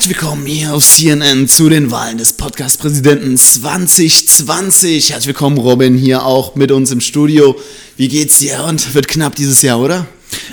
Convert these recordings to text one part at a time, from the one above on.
Herzlich willkommen hier auf CNN zu den Wahlen des Podcast-Präsidenten 2020. Herzlich willkommen, Robin, hier auch mit uns im Studio. Wie geht's dir? Und wird knapp dieses Jahr, oder?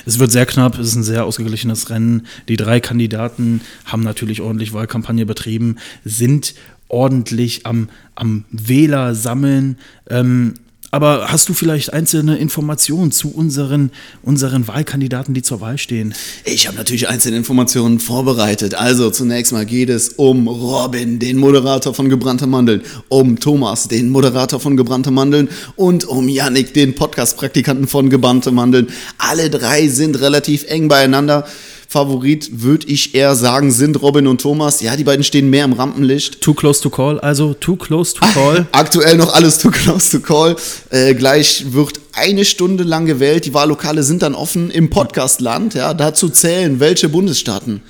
Es wird sehr knapp, es ist ein sehr ausgeglichenes Rennen. Die drei Kandidaten haben natürlich ordentlich Wahlkampagne betrieben, sind ordentlich am, am Wähler sammeln. Ähm, aber hast du vielleicht einzelne Informationen zu unseren, unseren Wahlkandidaten, die zur Wahl stehen? Ich habe natürlich einzelne Informationen vorbereitet. Also zunächst mal geht es um Robin, den Moderator von Gebrannte Mandeln, um Thomas, den Moderator von Gebrannte Mandeln und um Yannick, den Podcast-Praktikanten von Gebrannte Mandeln. Alle drei sind relativ eng beieinander. Favorit würde ich eher sagen, sind Robin und Thomas. Ja, die beiden stehen mehr im Rampenlicht. Too close to call, also too close to call. Aktuell noch alles too close to call. Äh, gleich wird eine Stunde lang gewählt. Die Wahllokale sind dann offen im Podcastland. Ja, dazu zählen welche Bundesstaaten.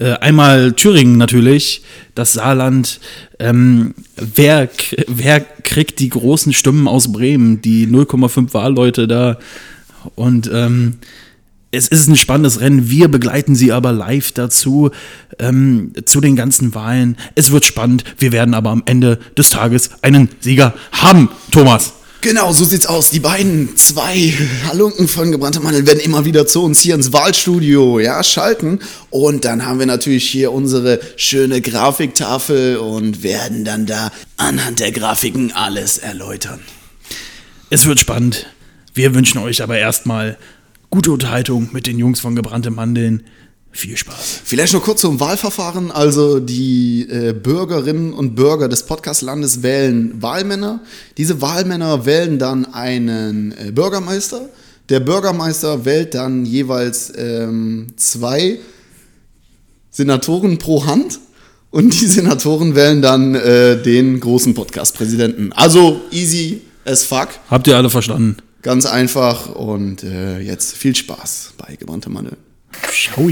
Äh, einmal Thüringen natürlich, das Saarland. Ähm, wer, wer kriegt die großen Stimmen aus Bremen, die 0,5 Wahlleute da? Und ähm, es ist ein spannendes Rennen. Wir begleiten Sie aber live dazu, ähm, zu den ganzen Wahlen. Es wird spannend. Wir werden aber am Ende des Tages einen Sieger haben, Thomas. Genau, so sieht's aus. Die beiden zwei Halunken von gebrannter Mandel werden immer wieder zu uns hier ins Wahlstudio ja, schalten. Und dann haben wir natürlich hier unsere schöne Grafiktafel und werden dann da anhand der Grafiken alles erläutern. Es wird spannend. Wir wünschen euch aber erstmal gute Unterhaltung mit den Jungs von Gebrannte Mandeln. Viel Spaß. Vielleicht noch kurz zum Wahlverfahren. Also die äh, Bürgerinnen und Bürger des Podcastlandes wählen Wahlmänner. Diese Wahlmänner wählen dann einen äh, Bürgermeister. Der Bürgermeister wählt dann jeweils ähm, zwei Senatoren pro Hand. Und die Senatoren wählen dann äh, den großen Podcast-Präsidenten. Also easy as fuck. Habt ihr alle verstanden? Ganz einfach und äh, jetzt viel Spaß bei Gebrannte Mandel. Ciao.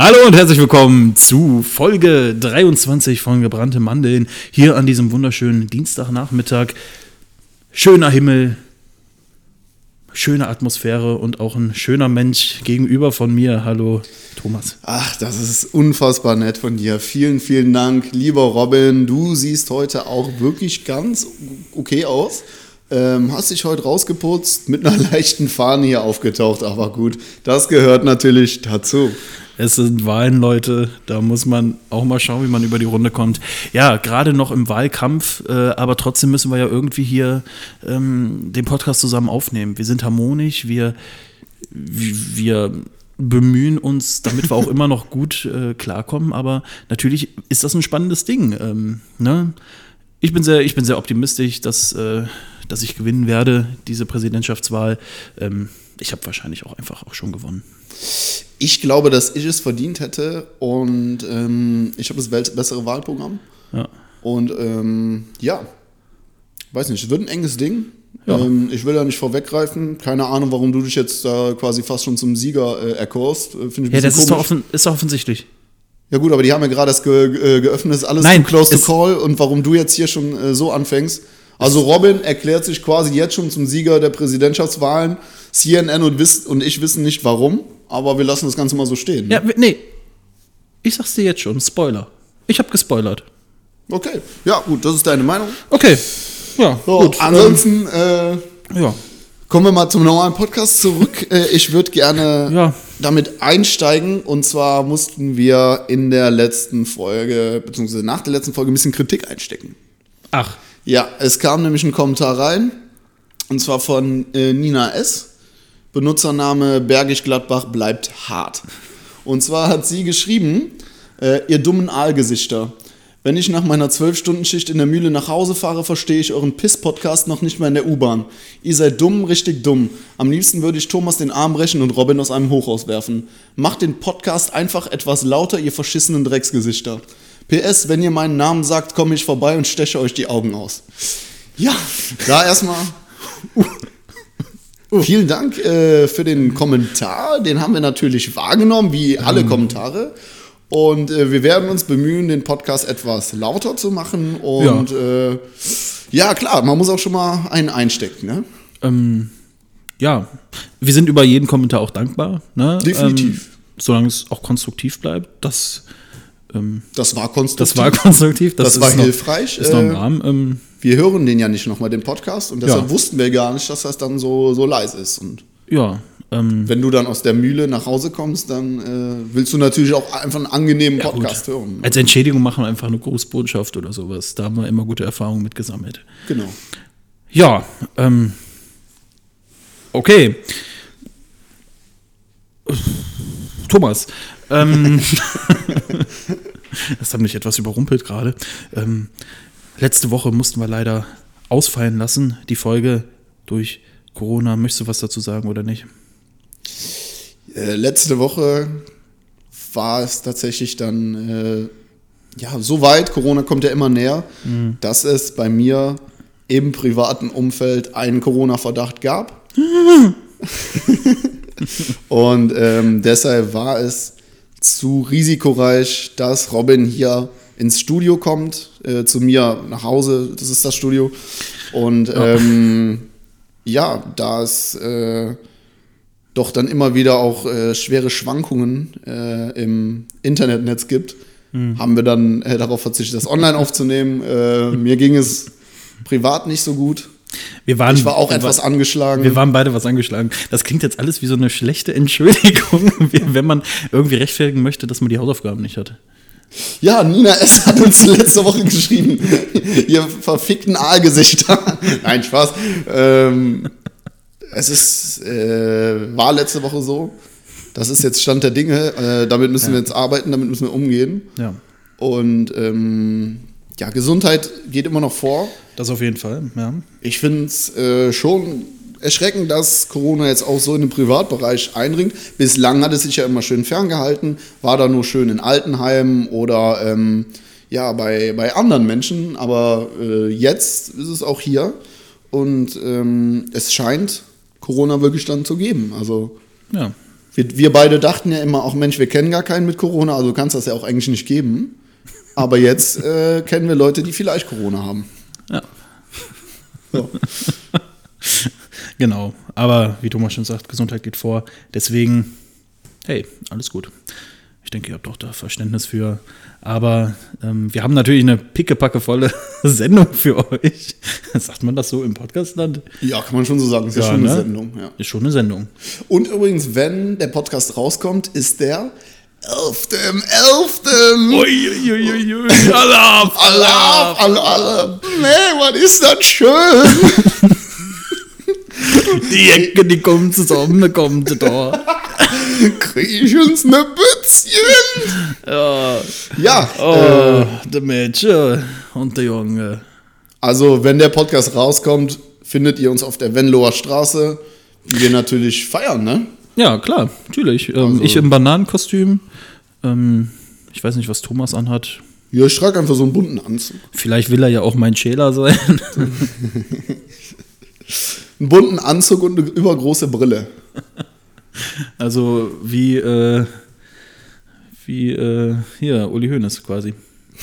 Hallo und herzlich willkommen zu Folge 23 von Gebrannte Mandeln hier an diesem wunderschönen Dienstagnachmittag. Schöner Himmel, schöne Atmosphäre und auch ein schöner Mensch gegenüber von mir. Hallo Thomas. Ach, das ist unfassbar nett von dir. Vielen, vielen Dank, lieber Robin. Du siehst heute auch wirklich ganz okay aus. Ähm, hast dich heute rausgeputzt, mit einer leichten Fahne hier aufgetaucht, aber gut, das gehört natürlich dazu. Es sind Wahlen, Leute. Da muss man auch mal schauen, wie man über die Runde kommt. Ja, gerade noch im Wahlkampf, äh, aber trotzdem müssen wir ja irgendwie hier ähm, den Podcast zusammen aufnehmen. Wir sind harmonisch, wir, wir bemühen uns, damit wir auch immer noch gut äh, klarkommen. Aber natürlich ist das ein spannendes Ding. Ähm, ne? ich, bin sehr, ich bin sehr optimistisch, dass, äh, dass ich gewinnen werde, diese Präsidentschaftswahl. Ähm, ich habe wahrscheinlich auch einfach auch schon gewonnen. Ich glaube, dass ich es verdient hätte und ähm, ich habe das bessere Wahlprogramm. Ja. Und ähm, ja, weiß nicht, es wird ein enges Ding. Ja. Ähm, ich will da nicht vorweggreifen. Keine Ahnung, warum du dich jetzt da quasi fast schon zum Sieger äh, erkorst. Äh, ja, das ist doch, offen, ist doch offensichtlich. Ja gut, aber die haben ja gerade das ge äh, geöffnet, ist alles Nein, close to call und warum du jetzt hier schon äh, so anfängst. Also Robin erklärt sich quasi jetzt schon zum Sieger der Präsidentschaftswahlen. CNN und, und ich wissen nicht warum, aber wir lassen das Ganze mal so stehen. Ne? Ja, nee. Ich sag's dir jetzt schon, Spoiler. Ich habe gespoilert. Okay, ja gut, das ist deine Meinung. Okay, ja, so, gut. Ansonsten, äh, ja. Kommen wir mal zum normalen Podcast zurück. Äh, ich würde gerne ja. damit einsteigen. Und zwar mussten wir in der letzten Folge, beziehungsweise nach der letzten Folge, ein bisschen Kritik einstecken. Ach. Ja, es kam nämlich ein Kommentar rein. Und zwar von äh, Nina S. Benutzername Bergisch Gladbach bleibt hart. Und zwar hat sie geschrieben, äh, ihr dummen Aalgesichter. Wenn ich nach meiner 12-Stunden-Schicht in der Mühle nach Hause fahre, verstehe ich euren Piss-Podcast noch nicht mehr in der U-Bahn. Ihr seid dumm, richtig dumm. Am liebsten würde ich Thomas den Arm brechen und Robin aus einem Hochhaus werfen. Macht den Podcast einfach etwas lauter, ihr verschissenen Drecksgesichter. PS, wenn ihr meinen Namen sagt, komme ich vorbei und steche euch die Augen aus. Ja, da erstmal. Vielen Dank äh, für den Kommentar. Den haben wir natürlich wahrgenommen, wie alle Kommentare. Und äh, wir werden uns bemühen, den Podcast etwas lauter zu machen. Und ja, äh, ja klar, man muss auch schon mal einen einstecken. Ne? Ähm, ja, wir sind über jeden Kommentar auch dankbar. Ne? Definitiv. Ähm, solange es auch konstruktiv bleibt. Das, ähm, das war konstruktiv. Das war konstruktiv. Das, das war noch, hilfreich. Ist noch im Rahmen. Wir hören den ja nicht nochmal, den Podcast. Und deshalb ja. wussten wir gar nicht, dass das dann so, so leise ist. Und ja. Ähm, wenn du dann aus der Mühle nach Hause kommst, dann äh, willst du natürlich auch einfach einen angenehmen Podcast ja, hören. Als Entschädigung machen wir einfach eine Grußbotschaft oder sowas. Da haben wir immer gute Erfahrungen mit gesammelt. Genau. Ja, ähm, okay. Thomas, ähm, das hat mich etwas überrumpelt gerade. Ähm, letzte Woche mussten wir leider ausfallen lassen, die Folge durch Corona. Möchtest du was dazu sagen oder nicht? Äh, letzte Woche war es tatsächlich dann äh, ja so weit, Corona kommt ja immer näher, mhm. dass es bei mir im privaten Umfeld einen Corona-Verdacht gab. Und ähm, deshalb war es zu risikoreich, dass Robin hier ins Studio kommt, äh, zu mir nach Hause, das ist das Studio. Und ja, ähm, ja da es äh, doch dann immer wieder auch äh, schwere Schwankungen äh, im Internetnetz gibt, mhm. haben wir dann äh, darauf verzichtet, das online aufzunehmen. Äh, mir ging es privat nicht so gut. Wir waren, ich war auch etwas angeschlagen. Wir waren beide was angeschlagen. Das klingt jetzt alles wie so eine schlechte Entschuldigung, wenn man irgendwie rechtfertigen möchte, dass man die Hausaufgaben nicht hat. Ja, Nina S. hat uns letzte Woche geschrieben, ihr verfickten Aalgesichter. Nein, Spaß. Ähm, es ist, äh, war letzte Woche so. Das ist jetzt Stand der Dinge. Äh, damit müssen ja. wir jetzt arbeiten, damit müssen wir umgehen. Ja. Und ähm, ja, Gesundheit geht immer noch vor. Das auf jeden Fall, ja. Ich finde es äh, schon erschreckend, dass Corona jetzt auch so in den Privatbereich eindringt. Bislang hat es sich ja immer schön ferngehalten, war da nur schön in Altenheimen oder ähm, ja, bei, bei anderen Menschen. Aber äh, jetzt ist es auch hier und ähm, es scheint Corona wirklich dann zu geben. Also ja. wir, wir beide dachten ja immer, auch Mensch, wir kennen gar keinen mit Corona, also kann es das ja auch eigentlich nicht geben. Aber jetzt äh, kennen wir Leute, die vielleicht Corona haben. Ja. So. genau. Aber wie Thomas schon sagt, Gesundheit geht vor. Deswegen, hey, alles gut. Ich denke, ihr habt doch da Verständnis für. Aber ähm, wir haben natürlich eine pickepackevolle Sendung für euch. Sagt man das so im Podcastland? Ja, kann man schon so sagen. Ist ja, ja schon ne? eine Sendung. Ja. Ist schon eine Sendung. Und übrigens, wenn der Podcast rauskommt, ist der Elftem, Elftem. Uiuiuiui. Alarm, Alarm, Alarm. Nee, was ist das schön. die Ecke, die kommt zusammen, kommt da. Krieg ich uns ne Bützchen? Ja. Ja. Oh, äh, der Mädchen und der Junge. Also, wenn der Podcast rauskommt, findet ihr uns auf der Venloer Straße, die wir natürlich feiern, ne? Ja, klar, natürlich. Ähm, also, ich im Bananenkostüm. Ähm, ich weiß nicht, was Thomas anhat. Ja, ich trage einfach so einen bunten Anzug. Vielleicht will er ja auch mein Schäler sein. einen bunten Anzug und eine übergroße Brille. Also wie, äh, wie äh, hier, Uli Hoeneß quasi.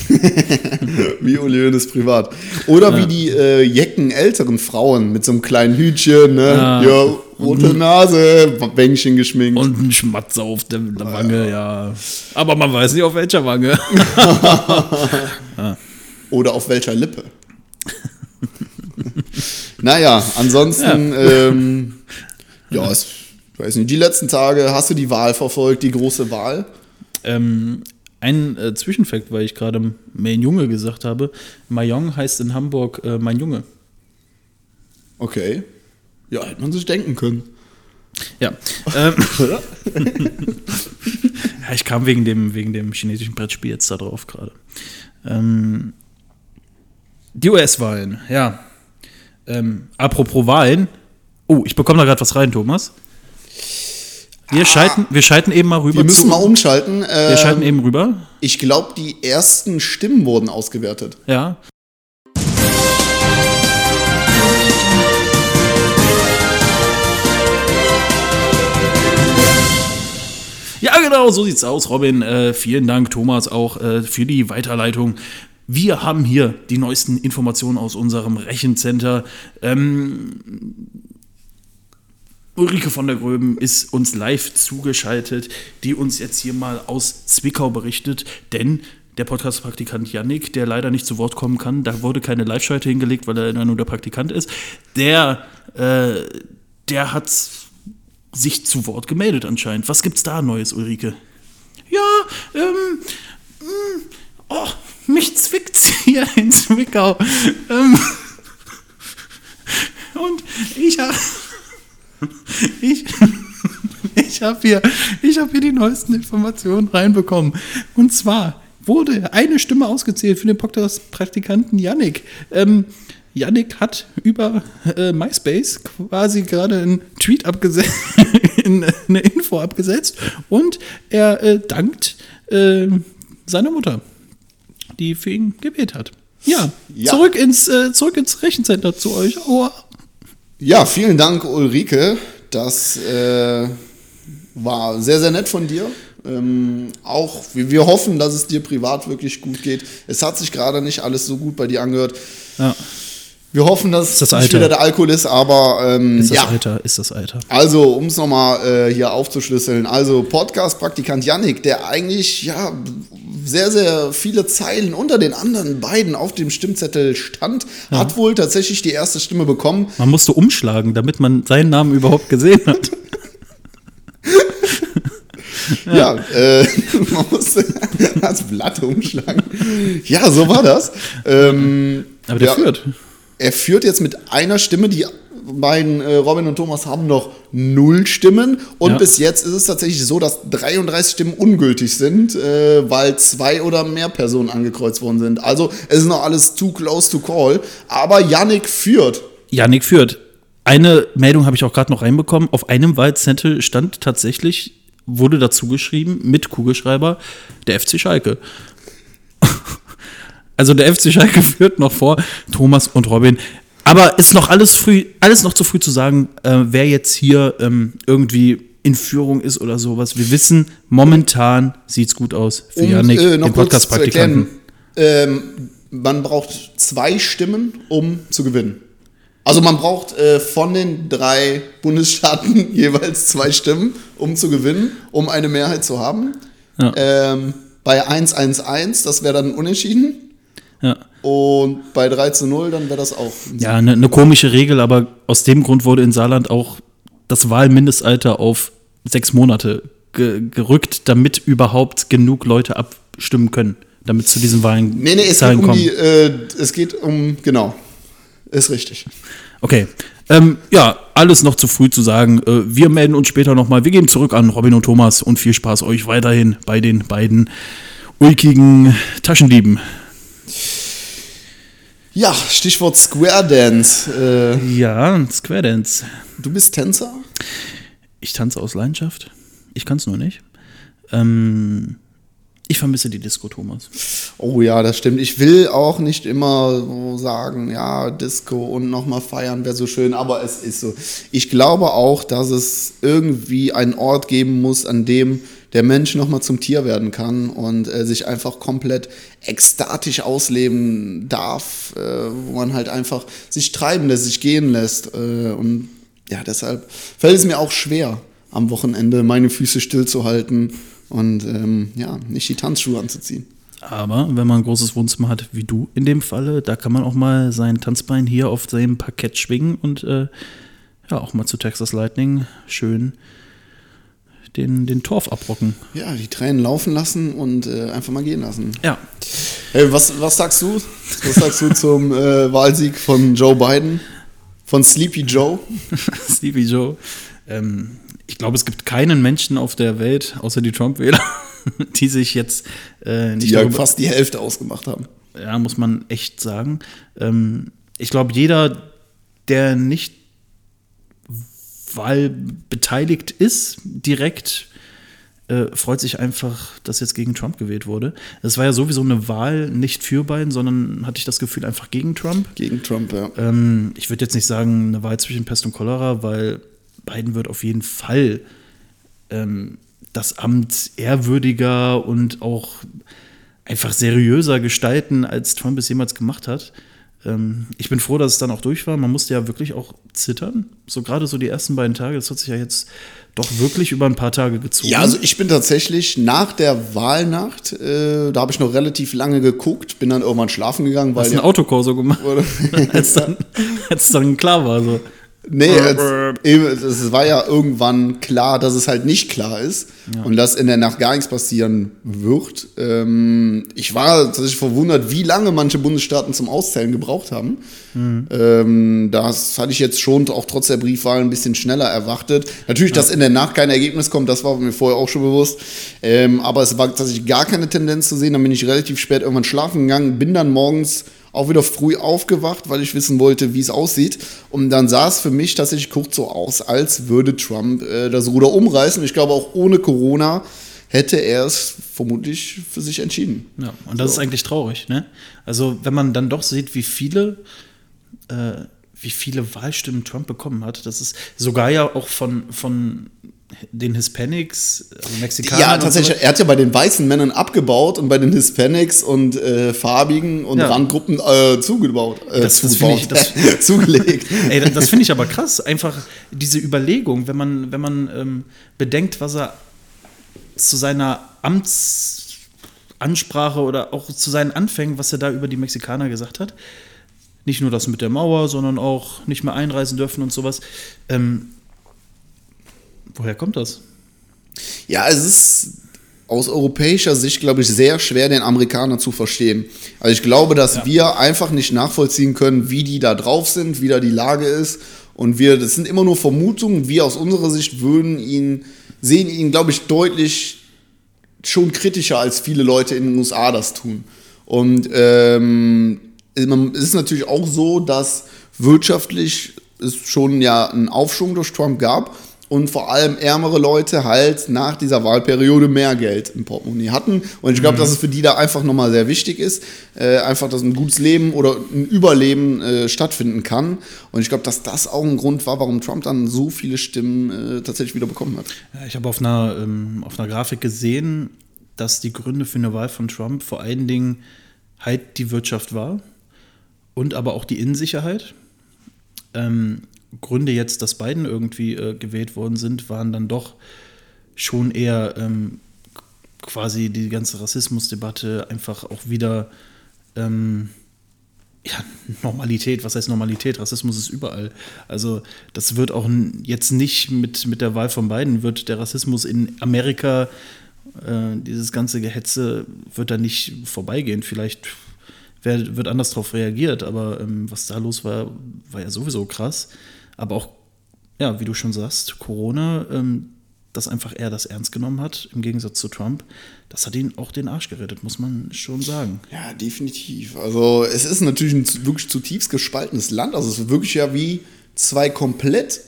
wie Uli Hoeneß privat. Oder ja. wie die äh, jecken älteren Frauen mit so einem kleinen Hütchen, ne? Ja, ja rote Nase, Bängchen geschminkt. Und ein Schmatzer auf der, der Wange, ja. ja. Aber man weiß nicht, auf welcher Wange. Oder auf welcher Lippe. Naja, ansonsten, ja, ähm, ja es, ich weiß nicht, die letzten Tage, hast du die Wahl verfolgt, die große Wahl? Ähm, ein äh, Zwischenfakt, weil ich gerade mein Junge gesagt habe. Mayong heißt in Hamburg äh, mein Junge. Okay. Ja, hätte man sich denken können. Ja. Ähm, ja, ich kam wegen dem, wegen dem chinesischen Brettspiel jetzt da drauf gerade. Ähm, die US-Wahlen, ja. Ähm, apropos Wahlen. Oh, ich bekomme da gerade was rein, Thomas. Wir, schalten, wir schalten eben mal rüber. Wir müssen mal umschalten. wir Ähm, schalten eben rüber. Ich glaube, die ersten Stimmen wurden ausgewertet. Ja. Ja, genau, so sieht's aus, Robin. Äh, vielen Dank, Thomas, auch äh, für die Weiterleitung. Wir haben hier die neuesten Informationen aus unserem Rechencenter. Ähm, Ulrike von der Gröben ist uns live zugeschaltet, die uns jetzt hier mal aus Zwickau berichtet, denn der Podcast-Praktikant Yannick, der leider nicht zu Wort kommen kann, da wurde keine Live-Schalte hingelegt, weil er nur der Praktikant ist, der, äh, der hat sich zu Wort gemeldet anscheinend. Was gibt's da Neues, Ulrike? Ja, ähm, mh, oh, mich zwickt's hier in Zwickau. Ähm, und ich habe ich, ich habe hier, hab hier die neuesten Informationen reinbekommen. Und zwar wurde eine Stimme ausgezählt für den Podcast-Praktikanten Yannick. Ähm, Yannick hat über äh, MySpace quasi gerade einen Tweet abgesetzt, eine Info abgesetzt und er äh, dankt äh, seiner Mutter, die für ihn gewählt hat. Ja, Ja. Zurück, ins, äh, zurück ins Rechencenter zu euch. Oh, Ja, vielen Dank, Ulrike. Das äh, war sehr, sehr nett von dir. Ähm, auch wir, wir hoffen, dass es dir privat wirklich gut geht. Es hat sich gerade nicht alles so gut bei dir angehört. ja. Wir hoffen, dass das nicht wieder der Alkohol ist, aber ähm, Ist das ja. Alter, ist das Alter. Also, um es nochmal äh, hier aufzuschlüsseln. Also, Podcast-Praktikant Yannick, der eigentlich ja sehr, sehr viele Zeilen unter den anderen beiden auf dem Stimmzettel stand, hat wohl tatsächlich die erste Stimme bekommen. Man musste umschlagen, damit man seinen Namen überhaupt gesehen hat. Ja, äh, man musste das Blatt umschlagen. Ja, so war das. Ähm, Aber der ja, führt. Er führt jetzt mit einer Stimme, die beiden äh, Robin und Thomas haben noch null Stimmen und Ja. bis jetzt ist es tatsächlich so, dass 33 Stimmen ungültig sind, äh, weil zwei oder mehr Personen angekreuzt worden sind. Also es ist noch alles too close to call. Aber Yannick führt. Yannick führt. Eine Meldung habe ich auch gerade noch reinbekommen. Auf einem Wahlzettel stand tatsächlich, wurde dazu geschrieben, mit Kugelschreiber, der FC Schalke. Also der FC Schalke führt noch vor Thomas und Robin. Aber ist noch alles früh, alles noch zu früh zu sagen, äh, wer jetzt hier ähm, irgendwie in Führung ist oder sowas. Wir wissen, momentan sieht's gut aus für Yannick, äh, den Podcast-Praktikanten. ähm, man braucht zwei Stimmen, um zu gewinnen. Also man braucht äh, von den drei Bundesstaaten jeweils zwei Stimmen, um zu gewinnen, um eine Mehrheit zu haben. Ja. Ähm, bei 1-1-1, das wäre dann unentschieden. Ja. Und bei 3 zu 0, dann wäre das auch. Ja, eine ne komische Regel, aber aus dem Grund wurde in Saarland auch das Wahlmindestalter auf sechs Monate ge gerückt, damit überhaupt genug Leute abstimmen können, damit zu diesen Wahlen Nee, nee, es geht Zahlen um kommen. die, äh, es geht um, genau. Ist richtig. Okay. Ähm, ja, alles noch zu früh zu sagen. Äh, wir melden uns später nochmal. Wir gehen zurück an Robin und Thomas und viel Spaß euch weiterhin bei den beiden ulkigen Taschendieben. Ja, Stichwort Square Dance. Äh, Ja, Square Dance. du bist Tänzer? Ich tanze aus Leidenschaft. Ich kann es nur nicht. Ähm, ich vermisse die Disco, Thomas. Oh ja, das stimmt. Ich will auch nicht immer so sagen, ja, Disco und nochmal feiern wäre so schön, aber es ist so. Ich glaube auch, dass es irgendwie einen Ort geben muss, an dem der Mensch nochmal zum Tier werden kann und äh, sich einfach komplett ekstatisch ausleben darf, äh, wo man halt einfach sich treiben lässt, sich gehen lässt. Äh, und ja, deshalb fällt es mir auch schwer, am Wochenende meine Füße stillzuhalten und ähm, ja, nicht die Tanzschuhe anzuziehen. Aber wenn man ein großes Wohnzimmer hat, wie du in dem Falle, da kann man auch mal sein Tanzbein hier auf seinem Parkett schwingen und äh, ja, auch mal zu Texas Lightning schön den, den Torf abrocken. Ja, die Tränen laufen lassen und äh, einfach mal gehen lassen. Ja, Hey, was, was sagst du? Was sagst du zum äh, Wahlsieg von Joe Biden? Von Sleepy Joe? Stevie Joe. Ähm, ich glaube, es gibt keinen Menschen auf der Welt, außer die Trump-Wähler, die sich jetzt äh, nicht Die ja fast die Hälfte ausgemacht haben. ja, muss man echt sagen. Ähm, ich glaube, jeder, der nicht Wahl beteiligt ist, direkt, äh, freut sich einfach, dass jetzt gegen Trump gewählt wurde. Es war ja sowieso eine Wahl nicht für Biden, sondern hatte ich das Gefühl einfach gegen Trump. Gegen Trump, ja. Ähm, ich würde jetzt nicht sagen, eine Wahl zwischen Pest und Cholera, weil Biden wird auf jeden Fall ähm, das Amt ehrwürdiger und auch einfach seriöser gestalten, als Trump es jemals gemacht hat. Ähm, ich bin froh, dass es dann auch durch war. Man musste ja wirklich auch zittern. So gerade so die ersten beiden Tage, das hat sich ja jetzt doch wirklich über ein paar Tage gezogen. Ja, also ich bin tatsächlich nach der Wahlnacht, äh, da habe ich noch relativ lange geguckt, bin dann irgendwann schlafen gegangen, weil. Hast ein Autokorso gemacht? als, dann, als dann klar war so. Nee, es, es, war ja irgendwann klar, dass es halt nicht klar ist ja. und dass in der Nacht gar nichts passieren wird. Ähm, ich war tatsächlich verwundert, wie lange manche Bundesstaaten zum Auszählen gebraucht haben. Mhm. Ähm, das hatte ich jetzt schon auch trotz der Briefwahl ein bisschen schneller erwartet. Natürlich, ja. dass in der Nacht kein Ergebnis kommt, das war mir vorher auch schon bewusst. Ähm, aber es war tatsächlich gar keine Tendenz zu sehen. Dann bin ich relativ spät irgendwann schlafen gegangen, bin dann morgens auch wieder früh aufgewacht, weil ich wissen wollte, wie es aussieht. Und dann sah es für mich tatsächlich kurz so aus, als würde Trump äh, das Ruder umreißen. Ich glaube, auch ohne Corona hätte er es vermutlich für sich entschieden. Ja, und das so. ist eigentlich traurig. Ne? Also, wenn man dann doch sieht, wie viele. Äh, wie viele Wahlstimmen Trump bekommen hat. Das ist sogar ja auch von, von den Hispanics, also Mexikanern. Ja, tatsächlich. So. Er hat ja bei den weißen Männern abgebaut und bei den Hispanics und äh, farbigen und ja. Randgruppen äh, zugebaut. Äh, das, das ich, das, zugelegt. Ey, das, das finde ich aber krass. Einfach diese Überlegung, wenn man, wenn man ähm, bedenkt, was er zu seiner Amtsansprache oder auch zu seinen Anfängen, was er da über die Mexikaner gesagt hat. Nicht nur das mit der Mauer, sondern auch nicht mehr einreisen dürfen und sowas. Ähm, Woher kommt das? Ja, es ist aus europäischer Sicht, glaube ich, sehr schwer, den Amerikaner zu verstehen. Also ich glaube, dass ja. wir einfach nicht nachvollziehen können, wie die da drauf sind, wie da die Lage ist. Und wir, das sind immer nur Vermutungen. Wir aus unserer Sicht würden ihn, sehen ihn, glaube ich, deutlich schon kritischer, als viele Leute in den USA das tun. Und ähm, es ist natürlich auch so, dass wirtschaftlich es schon ja einen Aufschwung durch Trump gab und vor allem ärmere Leute halt nach dieser Wahlperiode mehr Geld im Portemonnaie hatten. Und ich glaube, mhm. dass es für die da einfach nochmal sehr wichtig ist, äh, einfach, dass ein gutes Leben oder ein Überleben äh, stattfinden kann. Und ich glaube, dass das auch ein Grund war, warum Trump dann so viele Stimmen äh, tatsächlich wieder bekommen hat. Ja, ich habe auf einer, ähm, auf einer Grafik gesehen, dass die Gründe für eine Wahl von Trump vor allen Dingen halt die Wirtschaft war und aber auch die Innensicherheit. Ähm, Gründe jetzt, dass Biden irgendwie äh, gewählt worden sind, waren dann doch schon eher ähm, quasi die ganze Rassismusdebatte einfach auch wieder ähm, ja, Normalität. Was heißt Normalität? Rassismus ist überall. Also das wird auch jetzt nicht mit, mit der Wahl von Biden, wird der Rassismus in Amerika, äh, dieses ganze Gehetze, wird da nicht vorbeigehen. Vielleicht wird anders darauf reagiert, aber ähm, was da los war, war ja sowieso krass. Aber auch, ja, wie du schon sagst, Corona, ähm, das einfach er das ernst genommen hat, im Gegensatz zu Trump, das hat ihn auch den Arsch gerettet, muss man schon sagen. Ja, definitiv. Also es ist natürlich ein wirklich zutiefst gespaltenes Land. Also es ist wirklich ja wie zwei komplett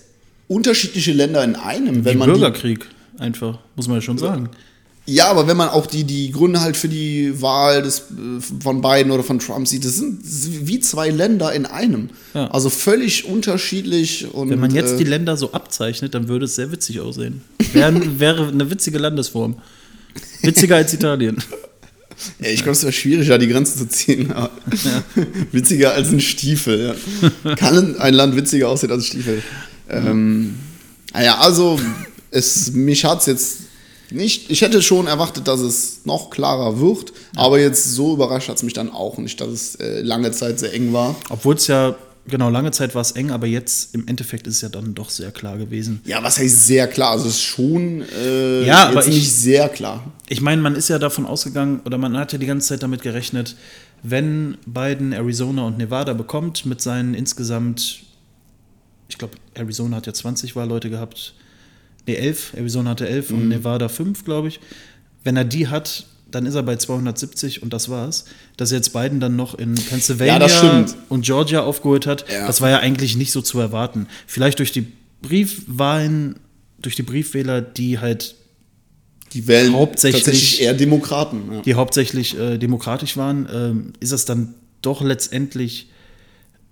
unterschiedliche Länder in einem. Wenn wie man Bürgerkrieg einfach, muss man ja schon sagen. Ja, aber wenn man auch die, die Gründe halt für die Wahl des, äh, von Biden oder von Trump sieht, das sind wie zwei Länder in einem. Ja. Also völlig unterschiedlich. Und, wenn man jetzt äh, die Länder so abzeichnet, dann würde es sehr witzig aussehen. Wäre, wäre eine witzige Landesform. Witziger als Italien. Ja, ich glaube, es wäre schwierig, da die Grenzen zu ziehen. Ja. Witziger als ein Stiefel. Ja. Kann ein Land witziger aussehen als ein Stiefel? Ähm, naja, also es, mich hat es jetzt nicht, ich hätte schon erwartet, dass es noch klarer wird, ja. aber jetzt so überrascht hat es mich dann auch nicht, dass es äh, lange Zeit sehr eng war. Obwohl es ja, genau, lange Zeit war es eng, aber jetzt im Endeffekt ist es ja dann doch sehr klar gewesen. Ja, was heißt sehr klar? Also es ist schon äh, ja, aber nicht sehr klar. Ich meine, man ist ja davon ausgegangen, oder man hat ja die ganze Zeit damit gerechnet, wenn Biden Arizona und Nevada bekommt mit seinen insgesamt, ich glaube, Arizona hat ja 20 Wahlleute gehabt, nee, 11, Arizona hatte 11 mhm. und Nevada 5, glaube ich. Wenn er die hat, dann ist er bei 270 und das war's. Dass er jetzt Biden dann noch in Pennsylvania ja, und Georgia aufgeholt hat, ja. das war ja eigentlich nicht so zu erwarten. Vielleicht durch die Briefwahlen, durch die Briefwähler, die halt Die wählen Hauptsächlich- eher Demokraten. Ja. die hauptsächlich äh, demokratisch waren, ähm, ist es dann doch letztendlich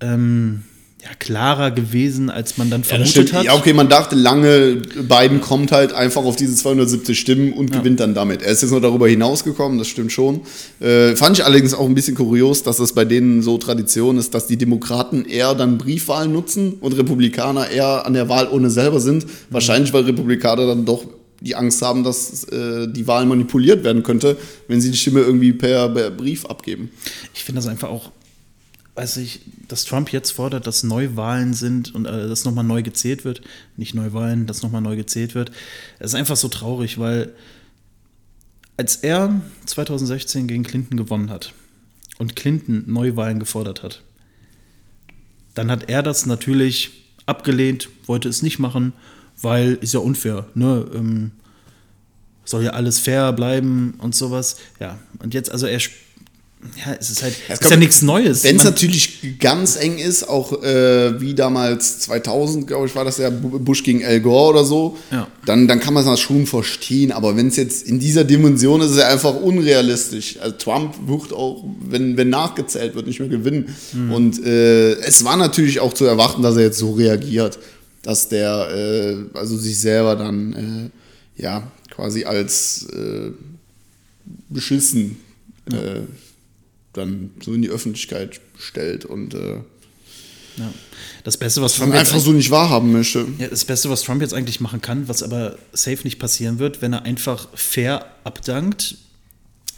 ähm, ja, klarer gewesen, als man dann Ja, das vermutet hat. Ja, okay, man dachte lange, Biden kommt halt einfach auf diese 270 Stimmen und gewinnt dann damit. Er ist jetzt noch darüber hinausgekommen, das stimmt schon. Äh, fand ich allerdings auch ein bisschen kurios, dass es bei denen so Tradition ist, dass die Demokraten eher dann Briefwahlen nutzen und Republikaner eher an der Wahl ohne selber sind. Wahrscheinlich, weil Republikaner dann doch die Angst haben, dass äh, die Wahl manipuliert werden könnte, wenn sie die Stimme irgendwie per, per Brief abgeben. Ich finde das einfach auch, weiß ich, dass Trump jetzt fordert, dass Neuwahlen sind und äh, dass nochmal neu gezählt wird. Nicht Neuwahlen, dass nochmal neu gezählt wird. Es ist einfach so traurig, weil als er 2016 gegen Clinton gewonnen hat und Clinton Neuwahlen gefordert hat, dann hat er das natürlich abgelehnt, wollte es nicht machen, weil ist ja unfair. Ne? Ähm, soll ja alles fair bleiben und sowas. Ja, und jetzt, also er, sp- ja, es ist halt, es ist ja nichts Neues. Wenn es natürlich ganz eng ist, auch äh, wie damals 2000, glaube ich, war das ja Bu- Bush gegen Al Gore oder so, Ja. dann, dann kann man das schon verstehen. Aber wenn es jetzt in dieser Dimension ist, ist es ja einfach unrealistisch. Also Trump wird auch, wenn, wenn nachgezählt wird, nicht mehr gewinnen. Mhm. Und äh, es war natürlich auch zu erwarten, dass er jetzt so reagiert, dass der äh, also sich selber dann äh, ja quasi als äh, beschissen äh, dann so in die Öffentlichkeit stellt und äh, ja. Das Beste, was Trump einfach so nicht wahrhaben möchte. Ja, das Beste, was Trump jetzt eigentlich machen kann, was aber safe nicht passieren wird, wenn er einfach fair abdankt.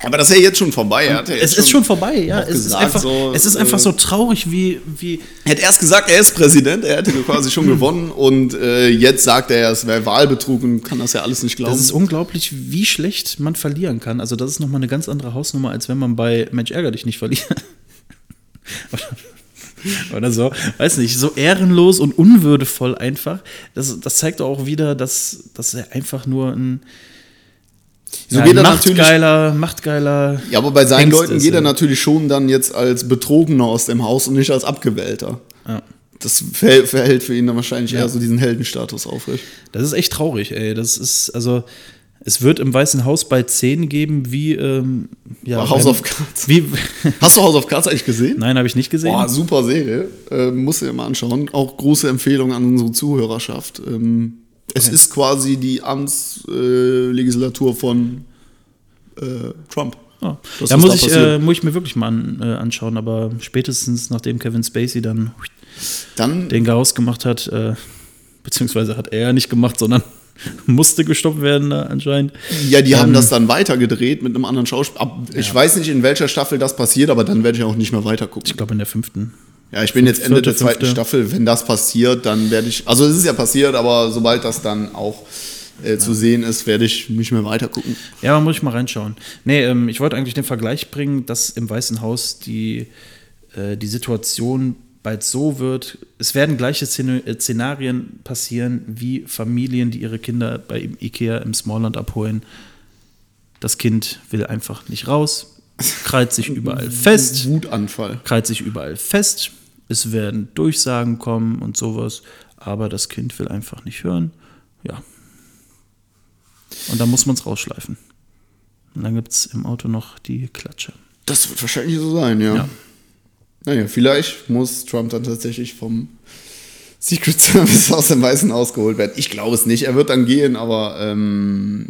Aber das ist ja jetzt schon vorbei. Er hat ja Es jetzt ist schon vorbei, ja. Es ist, einfach, so, es ist äh, einfach so traurig, wie, wie. Er hat erst gesagt, er ist Präsident, er hätte quasi schon gewonnen und äh, jetzt sagt er, es wäre Wahlbetrug und kann das ja alles nicht glauben. Das ist unglaublich, wie schlecht man verlieren kann. Also, das ist nochmal eine ganz andere Hausnummer, als wenn man bei Mensch ärger dich nicht verliert. Oder so, weiß nicht, so ehrenlos und unwürdevoll einfach. Das, das zeigt auch wieder, dass, dass er einfach nur ein, So ja, geht er natürlich- machtgeiler, machtgeiler. ja, aber bei seinen Hengst Leuten geht er natürlich schon dann jetzt als Betrogener aus dem Haus und nicht als Abgewählter. Ja. Das verhält, für ihn dann wahrscheinlich Ja. eher so diesen Heldenstatus aufrecht. Das ist echt traurig, ey. Das ist, also, es wird im Weißen Haus bald Szenen geben, wie, ähm, ja. House of Cards. Wie, Hast du House of Cards eigentlich gesehen? nein, habe ich nicht gesehen. Boah, super Serie. Äh, musst du dir mal anschauen. Auch große Empfehlung an unsere Zuhörerschaft. Ähm, Es Okay. ist quasi die Amtslegislatur äh, von äh, Trump. Ja, Das, ja muss, da ich, äh, muss ich mir wirklich mal an, äh, anschauen, aber spätestens nachdem Kevin Spacey dann Dann, den Chaos gemacht hat, äh, beziehungsweise hat er ja nicht gemacht, sondern musste gestoppt werden da anscheinend. ja, die haben Ähm, das dann weitergedreht mit einem anderen Schauspieler. Ich weiß nicht, in welcher Staffel das passiert, aber dann werde ich auch nicht mehr weiter gucken. Ich glaube in der fünften. Ja, ich bin jetzt Ende der zweiten fünfte. Staffel. Wenn das passiert, dann werde ich. Also, es ist ja passiert, aber sobald das dann auch äh, zu sehen ist, werde ich nicht mehr weiter gucken. Ja, da muss ich mal reinschauen. Nee, ähm, ich wollte eigentlich den Vergleich bringen, dass im Weißen Haus die, äh, die Situation bald so wird, es werden gleiche Szene- äh, Szenarien passieren wie Familien, die ihre Kinder bei Ikea im Smallland abholen. Das Kind will einfach nicht raus, krallt sich überall fest, Wutanfall. krallt sich überall fest. Es werden Durchsagen kommen und sowas, aber das Kind will einfach nicht hören. Ja. Und dann muss man es rausschleifen. Und dann gibt es im Auto noch die Klatsche. Das wird wahrscheinlich so sein, ja. Ja. Naja, vielleicht muss Trump dann tatsächlich vom Secret Service aus dem Weißen Haus geholt werden. Ich glaube es nicht. Er wird dann gehen, aber ähm,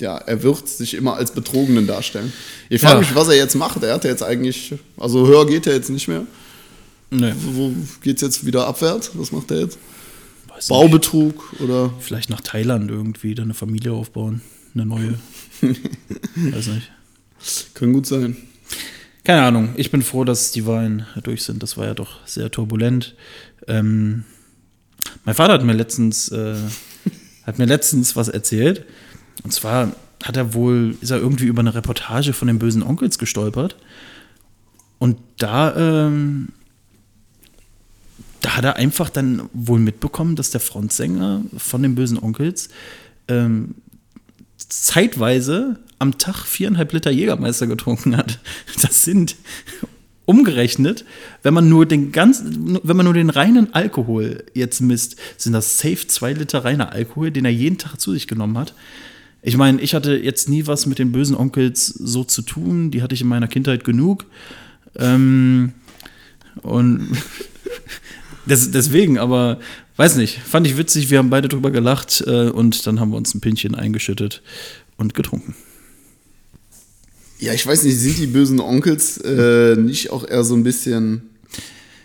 ja, er wird sich immer als Betrogenen darstellen. Ich frage Ja. mich, was er jetzt macht. Er hat ja jetzt eigentlich, also höher geht er jetzt nicht mehr. Nee, Wo geht es jetzt wieder abwärts? Was macht er jetzt? weiß nicht. Baubetrug oder? Vielleicht nach Thailand irgendwie, dann eine Familie aufbauen. Eine neue. weiß nicht. Kann gut sein. Keine Ahnung. Ich bin froh, dass die Wahlen durch sind. Das war ja doch sehr turbulent. Ähm, mein Vater hat mir letztens, äh, hat mir letztens was erzählt. Und zwar hat er wohl, ist er irgendwie über eine Reportage von den bösen Onkels gestolpert. Und da, ähm, da hat er einfach dann wohl mitbekommen, dass der Frontsänger von den bösen Onkels ähm, zeitweise am Tag viereinhalb Liter Jägermeister getrunken hat. Das sind umgerechnet, wenn man nur den ganzen, wenn man nur den reinen Alkohol jetzt misst, sind das safe zwei Liter reiner Alkohol, den er jeden Tag zu sich genommen hat. Ich meine, ich hatte jetzt nie was mit den bösen Onkels so zu tun. Die hatte ich in meiner Kindheit genug. Ähm, und das, deswegen, aber weiß nicht, fand ich witzig. Wir haben beide drüber gelacht äh, und dann haben wir uns ein Pinchen eingeschüttet und getrunken. Ja, ich weiß nicht, sind die bösen Onkels äh, nicht auch eher so ein bisschen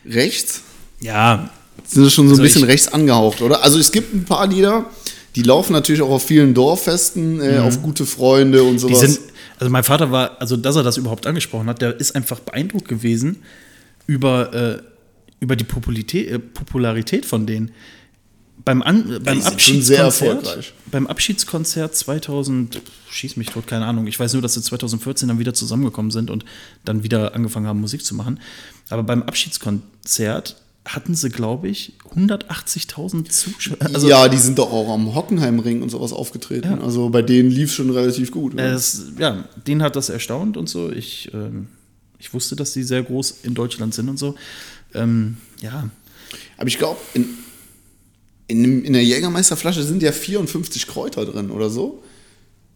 rechts? Ja. Sind das schon so ein Also bisschen ich- rechts angehaucht, oder? Also es gibt ein paar Lieder, die laufen natürlich auch auf vielen Dorffesten, äh, auf gute Freunde und Mhm. Die sowas. sind, also mein Vater war, also dass er das überhaupt angesprochen hat, der ist einfach beeindruckt gewesen über, äh, über die Popularität, äh, Popularität von denen. Beim, An, beim Abschiedskonzert, erfolgreich. beim Abschiedskonzert 2000, schieß mich tot, keine Ahnung. Ich weiß nur, dass sie 2014 dann wieder zusammengekommen sind und dann wieder angefangen haben, Musik zu machen. Aber beim Abschiedskonzert hatten sie, glaube ich, 180.000 Zuschauer. Also, ja, die sind doch auch am Hockenheimring und sowas aufgetreten. Ja. Also bei denen lief schon relativ gut. oder? Es, ja, den hat das erstaunt und so. Ich, ähm, ich wusste, dass die sehr groß in Deutschland sind und so. Ähm, ja, Aber ich glaube, in, in, in der Jägermeisterflasche sind ja 54 Kräuter drin oder so.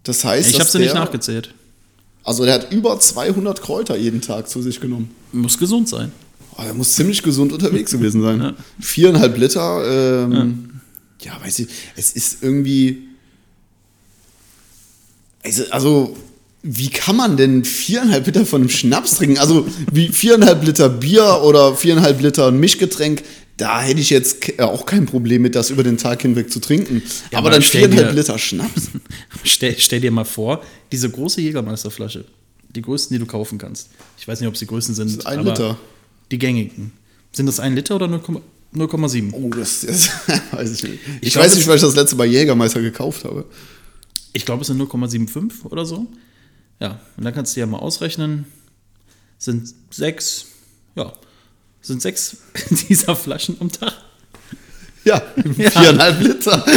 Das heißt, ich habe sie nicht nachgezählt. Also der hat über 200 Kräuter jeden Tag zu sich genommen. Muss gesund sein. Oh, der muss ziemlich gesund unterwegs gewesen sein. Ja. Viereinhalb Liter, ähm, ja. weiß ich, es ist irgendwie. Also, wie kann man denn viereinhalb Liter von einem Schnaps trinken? Also, wie viereinhalb Liter Bier oder viereinhalb Liter ein Mischgetränk, da hätte ich jetzt ke- auch kein Problem mit, das über den Tag hinweg zu trinken. Ja, aber aber dann viereinhalb dir- Liter Schnaps. Stell, stell dir mal vor, diese große Jägermeisterflasche, die größten, die du kaufen kannst. Ich weiß nicht, ob es die größten sind. Das ist ein Liter. Die gängigen. Sind das ein Liter oder 0,- 0,7? Oh, das, das weiß ich nicht. Ich, Ich glaub, weiß nicht, weil ich das letzte Mal Jägermeister gekauft habe. Ich glaube, es sind 0,75 oder so. Ja, und dann kannst du ja mal ausrechnen. Sind sechs, ja, sind sechs dieser Flaschen am Tag. Ja, viereinhalb Liter.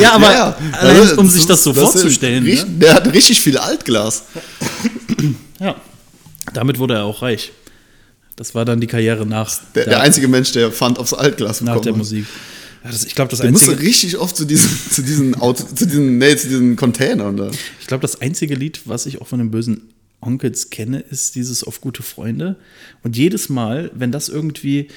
Ja, aber Ja, allein, also, um sich das so das ist vorzustellen. richtig- Ne? Der hat richtig viel Altglas. Ja, damit wurde er auch reich. Das war dann die Karriere nach Der, der einzige Mensch, der Pfand aufs Altglas nach der hat. Musik. Ja, das, ich glaube, das Der musste einzige, richtig oft zu diesen, zu diesen, Auto, zu diesen, nee, zu diesen Containern da. ich glaube, das einzige Lied, was ich auch von den bösen Onkels kenne, ist dieses Auf gute Freunde. Und jedes Mal, wenn das irgendwie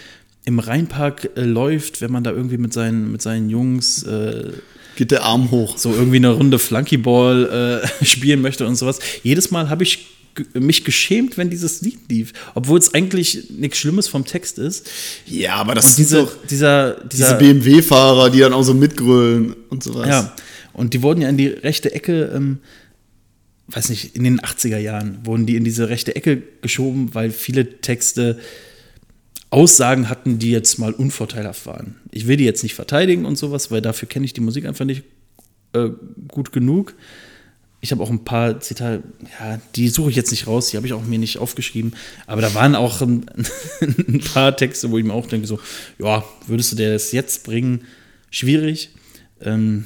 im Rheinpark äh, läuft, wenn man da irgendwie mit seinen, mit seinen Jungs äh, Geht der Arm hoch. so irgendwie eine Runde Flunkyball äh, spielen möchte und sowas. Jedes Mal habe ich mich geschämt, wenn dieses Lied lief, obwohl es eigentlich nichts Schlimmes vom Text ist. Ja, aber das Und sind diese, doch dieser, diese dieser, BMW-Fahrer, die dann auch so mitgrölen und sowas. ja, und die wurden ja in die rechte Ecke, ähm, weiß nicht, in den 80er Jahren wurden die in diese rechte Ecke geschoben, weil viele Texte Aussagen hatten, die jetzt mal unvorteilhaft waren. Ich will die jetzt nicht verteidigen und sowas, weil dafür kenne ich die Musik einfach nicht äh, gut genug. Ich habe auch ein paar Zitate, ja, die suche ich jetzt nicht raus, die habe ich auch mir nicht aufgeschrieben. Aber da waren auch ein, ein paar Texte, wo ich mir auch denke, so, ja, würdest du dir das jetzt bringen? Schwierig. Ähm,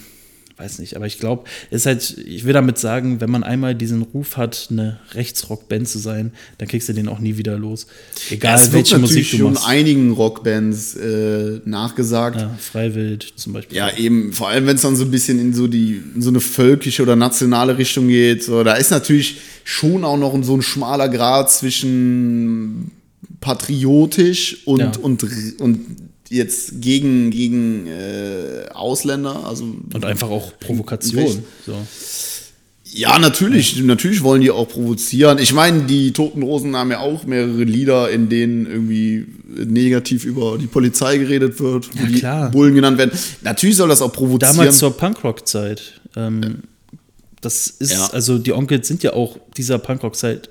weiß nicht, aber ich glaube, ist halt, ich will damit sagen, wenn man einmal diesen Ruf hat, eine Rechtsrock-Band zu sein, dann kriegst du den auch nie wieder los. Egal es wird welche Musik natürlich du schon machst. einigen Rockbands äh, nachgesagt. Ja, Freiwild zum Beispiel. Ja, eben, vor allem wenn es dann so ein bisschen in so die in so eine völkische oder nationale Richtung geht, so, da ist natürlich schon auch noch so ein schmaler Grad zwischen patriotisch und, Ja. und, und jetzt gegen, gegen äh, Ausländer. Also Und einfach auch. Provokation. So. ja, natürlich, natürlich wollen die auch provozieren. Ich meine, die Toten Rosen haben ja auch mehrere Lieder, in denen irgendwie negativ über die Polizei geredet wird, Ja, die klar. Bullen genannt werden. Natürlich soll das auch provozieren. Damals zur Punkrock-Zeit. Ähm, das ist, Ja. also die Onkels sind ja auch dieser Punkrock-Zeit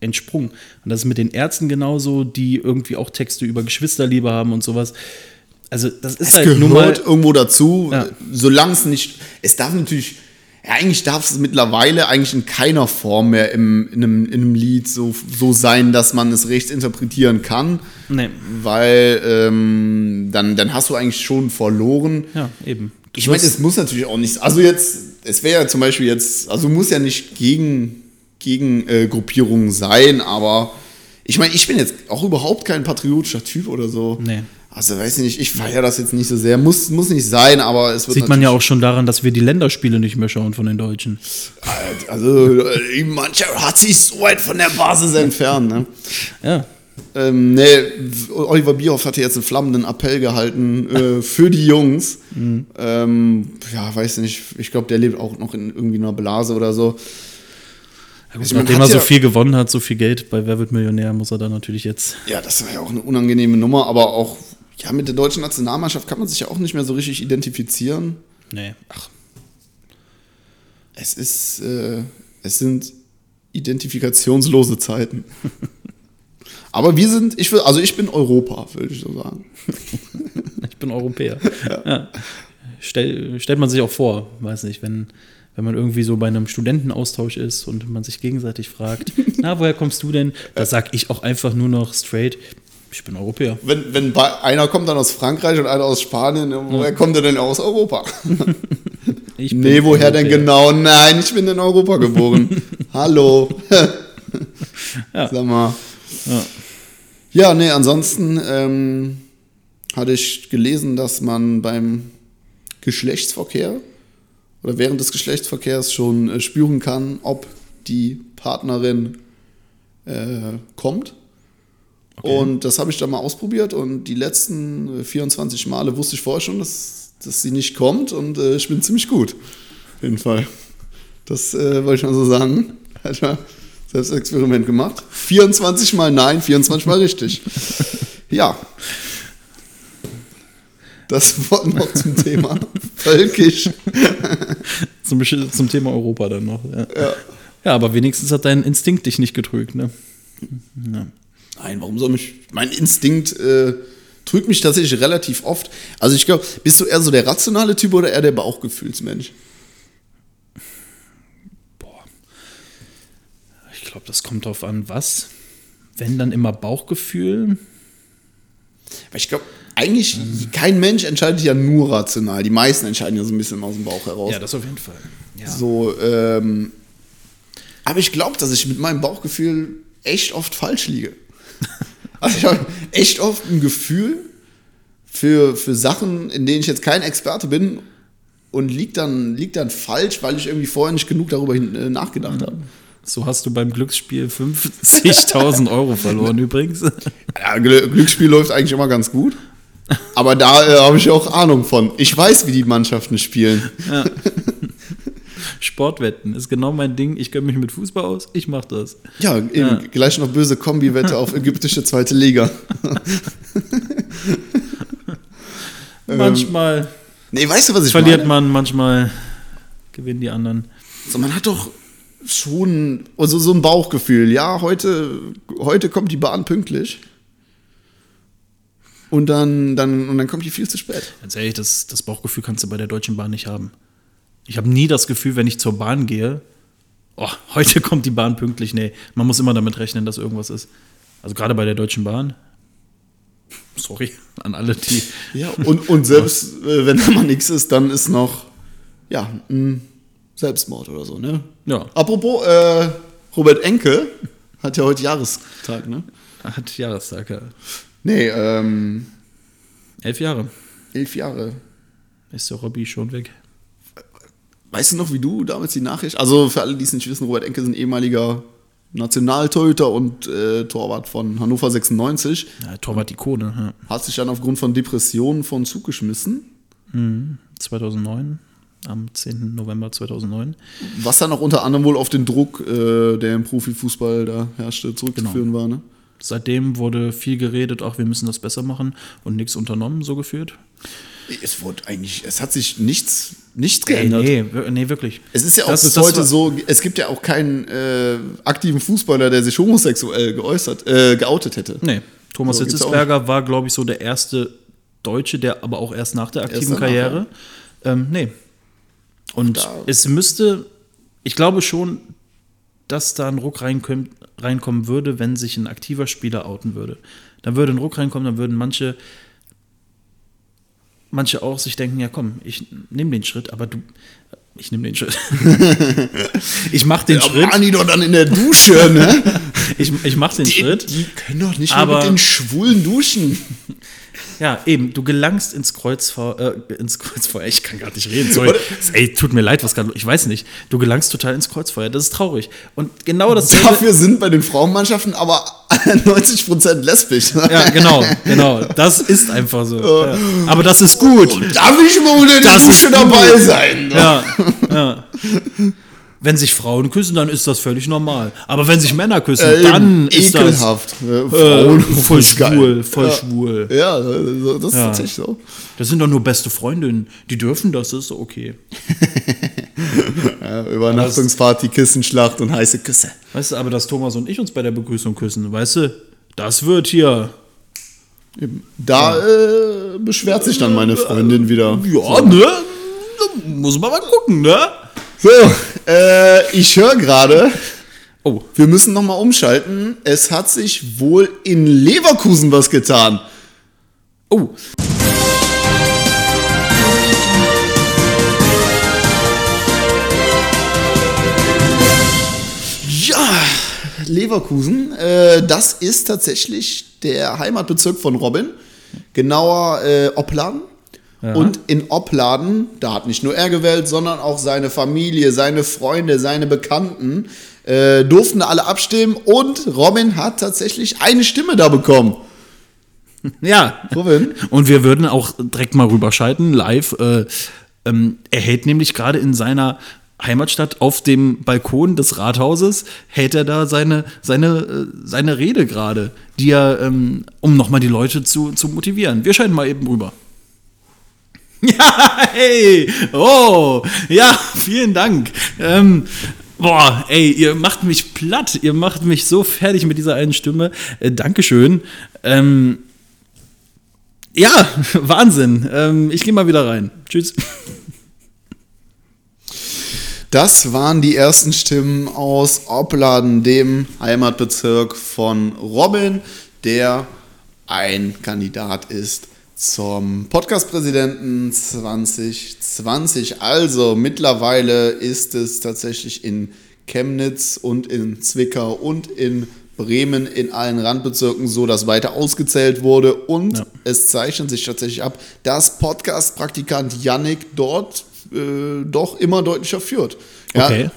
entsprungen. Und das ist mit den Ärzten genauso, die irgendwie auch Texte über Geschwisterliebe haben und sowas. Also, das ist Es halt gehört nun mal. irgendwo dazu, Ja. solange es nicht. Es darf natürlich. Ja, eigentlich darf es mittlerweile eigentlich in keiner Form mehr im, in, einem, in einem Lied so, so sein, dass man es rechts interpretieren kann. Nee. Weil ähm, dann, dann hast du eigentlich schon verloren. Ja, eben. Du Ich meine, es muss natürlich auch nicht. Also jetzt, es wäre ja zum Beispiel jetzt, also muss ja nicht gegen, gegen äh, sein, aber Ich meine, ich bin jetzt auch überhaupt kein patriotischer Typ oder so. Nee. Also weiß ich nicht, ich feiere das jetzt nicht so sehr. Muss, muss nicht sein, aber es wird Sieht man ja auch schon daran, dass wir die Länderspiele nicht mehr schauen von den Deutschen. Also, äh, mancher hat sich so weit von der Basis entfernt, ne? Ja. Ähm, nee, Oliver Bierhoff hatte jetzt einen flammenden Appell gehalten äh, für die Jungs. Mhm. Ähm, ja, weiß nicht, ich glaube, der lebt auch noch in irgendwie einer Blase oder so. Also nachdem er so viel gewonnen hat, so viel Geld bei Wer wird Millionär, muss er da natürlich jetzt. Ja, das war ja auch eine unangenehme Nummer, aber auch ja, mit der deutschen Nationalmannschaft kann man sich ja auch nicht mehr so richtig identifizieren. Nee, ach. Es ist, äh, es sind identifikationslose Zeiten. Aber wir sind, ich will, also ich bin Europa, würde ich so sagen. ich bin Europäer. Ja. ja. Stell, stellt man sich auch vor, weiß nicht, wenn, wenn man irgendwie so bei einem Studentenaustausch ist und man sich gegenseitig fragt, na, woher kommst du denn? Da sag ich auch einfach nur noch straight, ich bin Europäer. Wenn, wenn einer kommt dann aus Frankreich und einer aus Spanien, woher ja. kommt er denn aus Europa? nee, woher Europäer. denn genau? Nein, ich bin in Europa geboren. Hallo. ja. Sag mal. Ja. Ja, nee, ansonsten ähm, hatte ich gelesen, dass man beim Geschlechtsverkehr oder während des Geschlechtsverkehrs schon äh, spüren kann, ob die Partnerin äh, kommt. Okay. Und das habe ich dann mal ausprobiert und die letzten 24 äh, Male wusste ich vorher schon, dass, dass sie nicht kommt und äh, ich bin ziemlich gut. Auf jeden Fall. Das äh, wollte ich mal so sagen. Alter. Selbstexperiment gemacht. 24 mal nein, 24 mal richtig. Ja. Das war noch zum Thema völkisch. zum, zum Thema Europa dann noch. Ja. ja. ja. aber wenigstens hat dein Instinkt dich nicht getrügt, ne? Ja. Nein, warum soll mich. Mein Instinkt äh, trügt mich tatsächlich relativ oft. Also ich glaube, bist du eher so der rationale Typ oder eher der Bauchgefühlsmensch? Ich glaube, das kommt darauf an, was. Wenn dann immer Bauchgefühl. Weil ich glaube, eigentlich ähm. kein Mensch entscheidet ja nur rational. Die meisten entscheiden ja so ein bisschen aus dem Bauch heraus. Ja, das auf jeden Fall. Ja. So, ähm, aber ich glaube, dass ich mit meinem Bauchgefühl echt oft falsch liege. also ich habe echt oft ein Gefühl für, für Sachen, in denen ich jetzt kein Experte bin und liegt dann, liegt dann falsch, weil ich irgendwie vorher nicht genug darüber äh, nachgedacht mhm. habe. So hast du beim Glücksspiel 50.000 Euro verloren übrigens. Ja, Glücksspiel läuft eigentlich immer ganz gut. Aber da äh, habe ich auch Ahnung von. Ich weiß, wie die Mannschaften spielen. Ja. Sportwetten ist genau mein Ding. Ich kenne mich mit Fußball aus, ich mache das. Ja, eben, ja. gleich noch böse Kombi-Wette auf ägyptische zweite Liga. manchmal. Ähm, nee, weißt du, was ich verliert meine? man, manchmal gewinnen die anderen. So, man hat doch schon also so ein Bauchgefühl. Ja, heute, heute kommt die Bahn pünktlich. Und dann, dann, und dann kommt die viel zu spät. Ganz ehrlich, das, das Bauchgefühl kannst du bei der Deutschen Bahn nicht haben. Ich habe nie das Gefühl, wenn ich zur Bahn gehe, oh, heute kommt die Bahn pünktlich. Nee, man muss immer damit rechnen, dass irgendwas ist. Also gerade bei der Deutschen Bahn. Sorry an alle, die. Ja, und, und selbst äh, wenn da mal nichts ist, dann ist noch, ja, ein Selbstmord oder so, ne? Ja. Apropos, äh, Robert Enke hat ja heute Jahrestag, ne? Hat Jahrestag, ja. Nee, ähm. Elf Jahre. Elf Jahre. Ist der Robby schon weg? Weißt du noch, wie du damals die Nachricht? Also für alle, die es nicht wissen, Robert Enke ist ein ehemaliger Nationaltorhüter und äh, Torwart von Hannover 96. Ja, Torwart-Ikone, ja. Hat sich dann aufgrund von Depressionen von Zug geschmissen. Mhm, 2009 am 10. November 2009. Was dann auch unter anderem wohl auf den Druck, äh, der im Profifußball da herrschte, zurückzuführen genau. war. Ne? Seitdem wurde viel geredet, auch wir müssen das besser machen und nichts unternommen, so geführt. Es wurde eigentlich, es hat sich nichts, nichts geändert. Nee, nee, wirklich. Es ist ja auch das, bis heute so, es gibt ja auch keinen äh, aktiven Fußballer, der sich homosexuell geäußert, äh, geoutet hätte. Nee, Thomas so, Hitzesberger war, glaube ich, so der erste Deutsche, der aber auch erst nach der aktiven Karriere. Ähm, nee, und da. es müsste, ich glaube schon, dass da ein Ruck reinkommen, reinkommen würde, wenn sich ein aktiver Spieler outen würde. Dann würde ein Ruck reinkommen, dann würden manche, manche auch sich denken, ja komm, ich nehme den Schritt, aber du, ich nehme den Schritt. ich mache den ja, Schritt. Mani doch dann in der Dusche, ne? ich, ich mach den Die, Schritt. die können doch nicht Aber- mehr mit den Schwulen duschen. Ja, eben, du gelangst ins Kreuzfeuer, äh, ins Kreuzfeuer, ich kann gar nicht reden, sorry. Ey, tut mir leid, was gerade, ich weiß nicht. Du gelangst total ins Kreuzfeuer, das ist traurig. Und genau das Dafür sind bei den Frauenmannschaften aber 90% lesbisch. Ne? Ja, genau, genau. Das ist einfach so. Ja. Aber das ist gut. Darf ich mal unter der Das Dusche dabei sein? Ne? Ja, ja. Wenn sich Frauen küssen, dann ist das völlig normal. Aber wenn sich Männer küssen, Äh, dann ist das ekelhaft. Äh, äh, Frauen, voll schwul, voll ja. schwul. Ja, also das ist Ja. tatsächlich so. Das sind doch nur beste Freundinnen. Die dürfen das, das ist okay. Ja, Übernachtungsparty, Kissenschlacht und heiße Küsse. Weißt du, aber dass Thomas und ich uns bei der Begrüßung küssen, weißt du, das wird hier. Da äh, beschwert sich dann meine Freundin wieder. Ja, ne? Da muss man mal gucken, ne? So, äh, ich höre gerade, Oh, wir müssen nochmal umschalten. Es hat sich wohl in Leverkusen was getan. oh. Ja, Leverkusen, äh, das ist tatsächlich der Heimatbezirk von Robin, genauer äh, Opladen. Und in Opladen, da hat nicht nur er gewählt, sondern auch seine Familie, seine Freunde, seine Bekannten, äh, durften alle abstimmen und Robin hat tatsächlich eine Stimme da bekommen. Ja. Robin? Und wir würden auch direkt mal rüberschalten, live. Äh, ähm, er hält nämlich gerade in seiner Heimatstadt auf dem Balkon des Rathauses, hält er da seine, seine, äh, seine Rede gerade, die er, ähm, um nochmal die Leute zu, zu motivieren. Wir schalten mal eben rüber. Ja, hey, oh, ja, vielen Dank. Ähm, boah, ey, ihr macht mich platt, ihr macht mich so fertig mit dieser einen Stimme. Äh, Dankeschön. Ähm, ja, Wahnsinn. Ähm, ich gehe mal wieder rein. Tschüss. Das waren die ersten Stimmen aus Opladen, dem Heimatbezirk von Robin, der ein Kandidat ist zum Podcast-Präsidenten 2020. Also mittlerweile ist es tatsächlich in Chemnitz und in Zwickau und in Bremen in allen Randbezirken so, dass weiter ausgezählt wurde und Ja. es zeichnet sich tatsächlich ab, dass Podcast-Praktikant Yannick dort äh, doch immer deutlicher führt. Ja, Okay.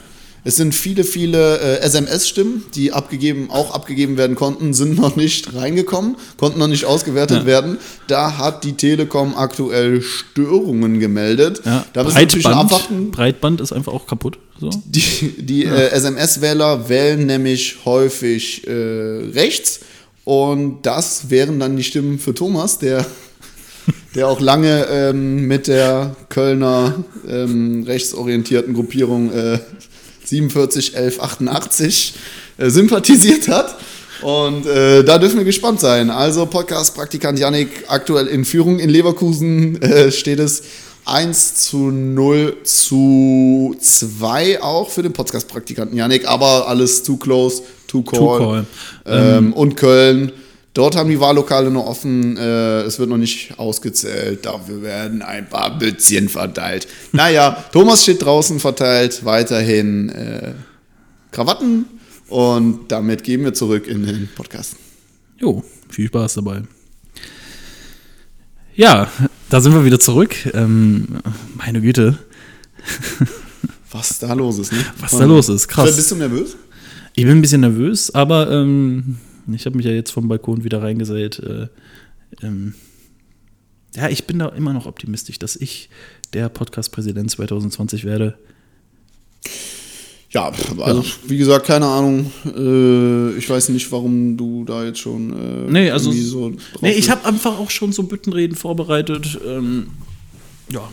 Es sind viele, viele äh, SMS-Stimmen, die abgegeben, auch abgegeben werden konnten, sind noch nicht reingekommen, konnten noch nicht ausgewertet Ja. werden. Da hat die Telekom aktuell Störungen gemeldet. Ja, Da müssen wir natürlich Breitband, abwarten. Breitband ist einfach auch kaputt. So. Die, die äh, SMS-Wähler wählen nämlich häufig äh, rechts und das wären dann die Stimmen für Thomas, der, der auch lange ähm, mit der Kölner ähm, rechtsorientierten Gruppierung äh, 471188 äh, sympathisiert hat. Und äh, da dürfen wir gespannt sein. Also Podcast-Praktikant Yannick aktuell in Führung in Leverkusen äh, steht es 1 zu 0 zu 2 auch für den Podcast-Praktikanten Yannick, aber alles too close, too call. Too call. Ähm, und Köln, dort haben die Wahllokale noch offen, äh, es wird noch nicht ausgezählt, dafür werden ein paar Bützchen verteilt. Naja, Thomas steht draußen verteilt, weiterhin äh, Krawatten und damit gehen wir zurück in den Podcast. Jo, viel Spaß dabei. Ja, da sind wir wieder zurück. Ähm, meine Güte, Was da los ist, ne? Was da los ist, krass. Bist du nervös? ich bin ein bisschen nervös, aber ähm, ich habe mich ja jetzt vom Balkon wieder reingesät. Äh, ähm, ja, ich bin da immer noch optimistisch, dass ich der Podcast-Präsident 2020 werde. Ja, also wie gesagt, keine Ahnung. Äh, ich weiß nicht, warum du da jetzt schon äh, Nee, also- so Nee, ich habe einfach auch schon so Büttenreden vorbereitet. Ähm, ja,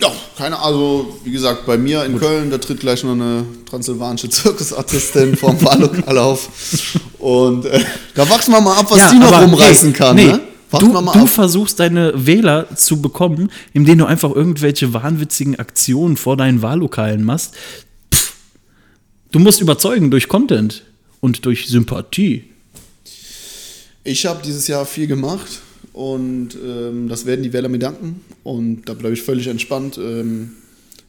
Ja, keine Also, wie gesagt, bei mir in Köln, da tritt gleich noch eine transsilvanische Zirkusartistin vom Wahllokal auf. Und äh, da warten wir mal ab, was ja, die noch aber, rumreißen hey, kann. Nee, ne? Warten du, du ab. versuchst deine Wähler zu bekommen, indem du einfach irgendwelche wahnwitzigen Aktionen vor deinen Wahllokalen machst. Pff, du musst überzeugen durch Content und durch Sympathie. Ich habe dieses Jahr viel gemacht und ähm, das werden die Wähler mir danken. Und da bleibe ich völlig entspannt. Ähm,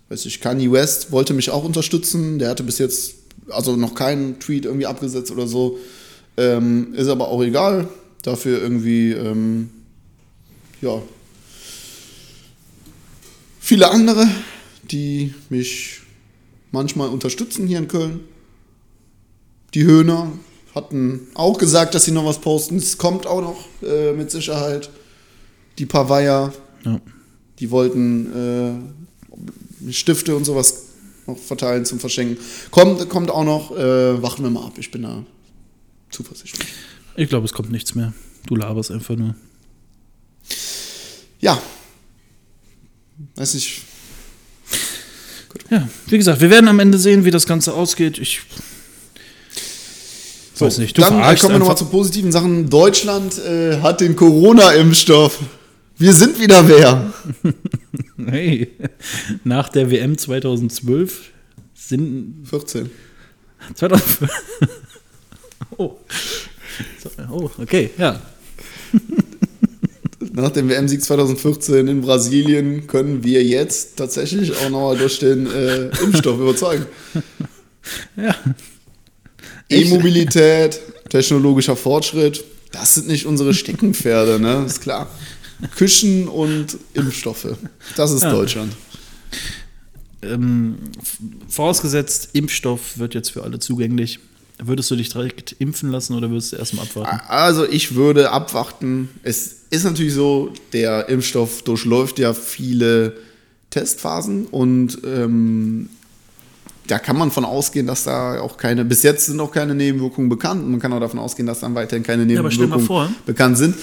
weiß ich, Kanye West wollte mich auch unterstützen. Der hatte bis jetzt also noch keinen Tweet irgendwie abgesetzt oder so. Ähm, ist aber auch egal. Dafür irgendwie, ähm, ja, viele andere, die mich manchmal unterstützen hier in Köln. Die Höhner hatten auch gesagt, dass sie noch was posten. Es kommt auch noch äh, mit Sicherheit. Die Pavaya, Ja. die wollten äh, Stifte und sowas noch verteilen zum Verschenken. Kommt, kommt auch noch. Äh, warten wir mal ab. Ich bin da zuversichtlich. Ich glaube, es kommt nichts mehr. Du laberst einfach nur. Ja. Weiß nicht. Ja, wie gesagt, wir werden am Ende sehen, wie das Ganze ausgeht. Ich So, weiß nicht. Du dann äh, kommen wir nochmal zu positiven Sachen. Deutschland äh, hat den Corona-Impfstoff. Wir sind wieder wer. Hey, nach der WM 2012 sind 14. 2000 Oh. Oh, okay, ja. Nach dem WM-Sieg 2014 in Brasilien können wir jetzt tatsächlich auch nochmal durch den äh, Impfstoff überzeugen. Ja. E-Mobilität, technologischer Fortschritt, das sind nicht unsere Steckenpferde, ne? Ist klar. Küchen und Impfstoffe. Das ist Ja. Deutschland. Ähm, vorausgesetzt, Impfstoff wird jetzt für alle zugänglich. Würdest du dich direkt impfen lassen oder würdest du erstmal abwarten? Also ich würde abwarten. Es ist natürlich so, der Impfstoff durchläuft ja viele Testphasen und ähm, da kann man von ausgehen, dass da auch keine, bis jetzt sind auch keine Nebenwirkungen bekannt. Man kann auch davon ausgehen, dass dann weiterhin keine Ja, Nebenwirkungen vor. bekannt sind.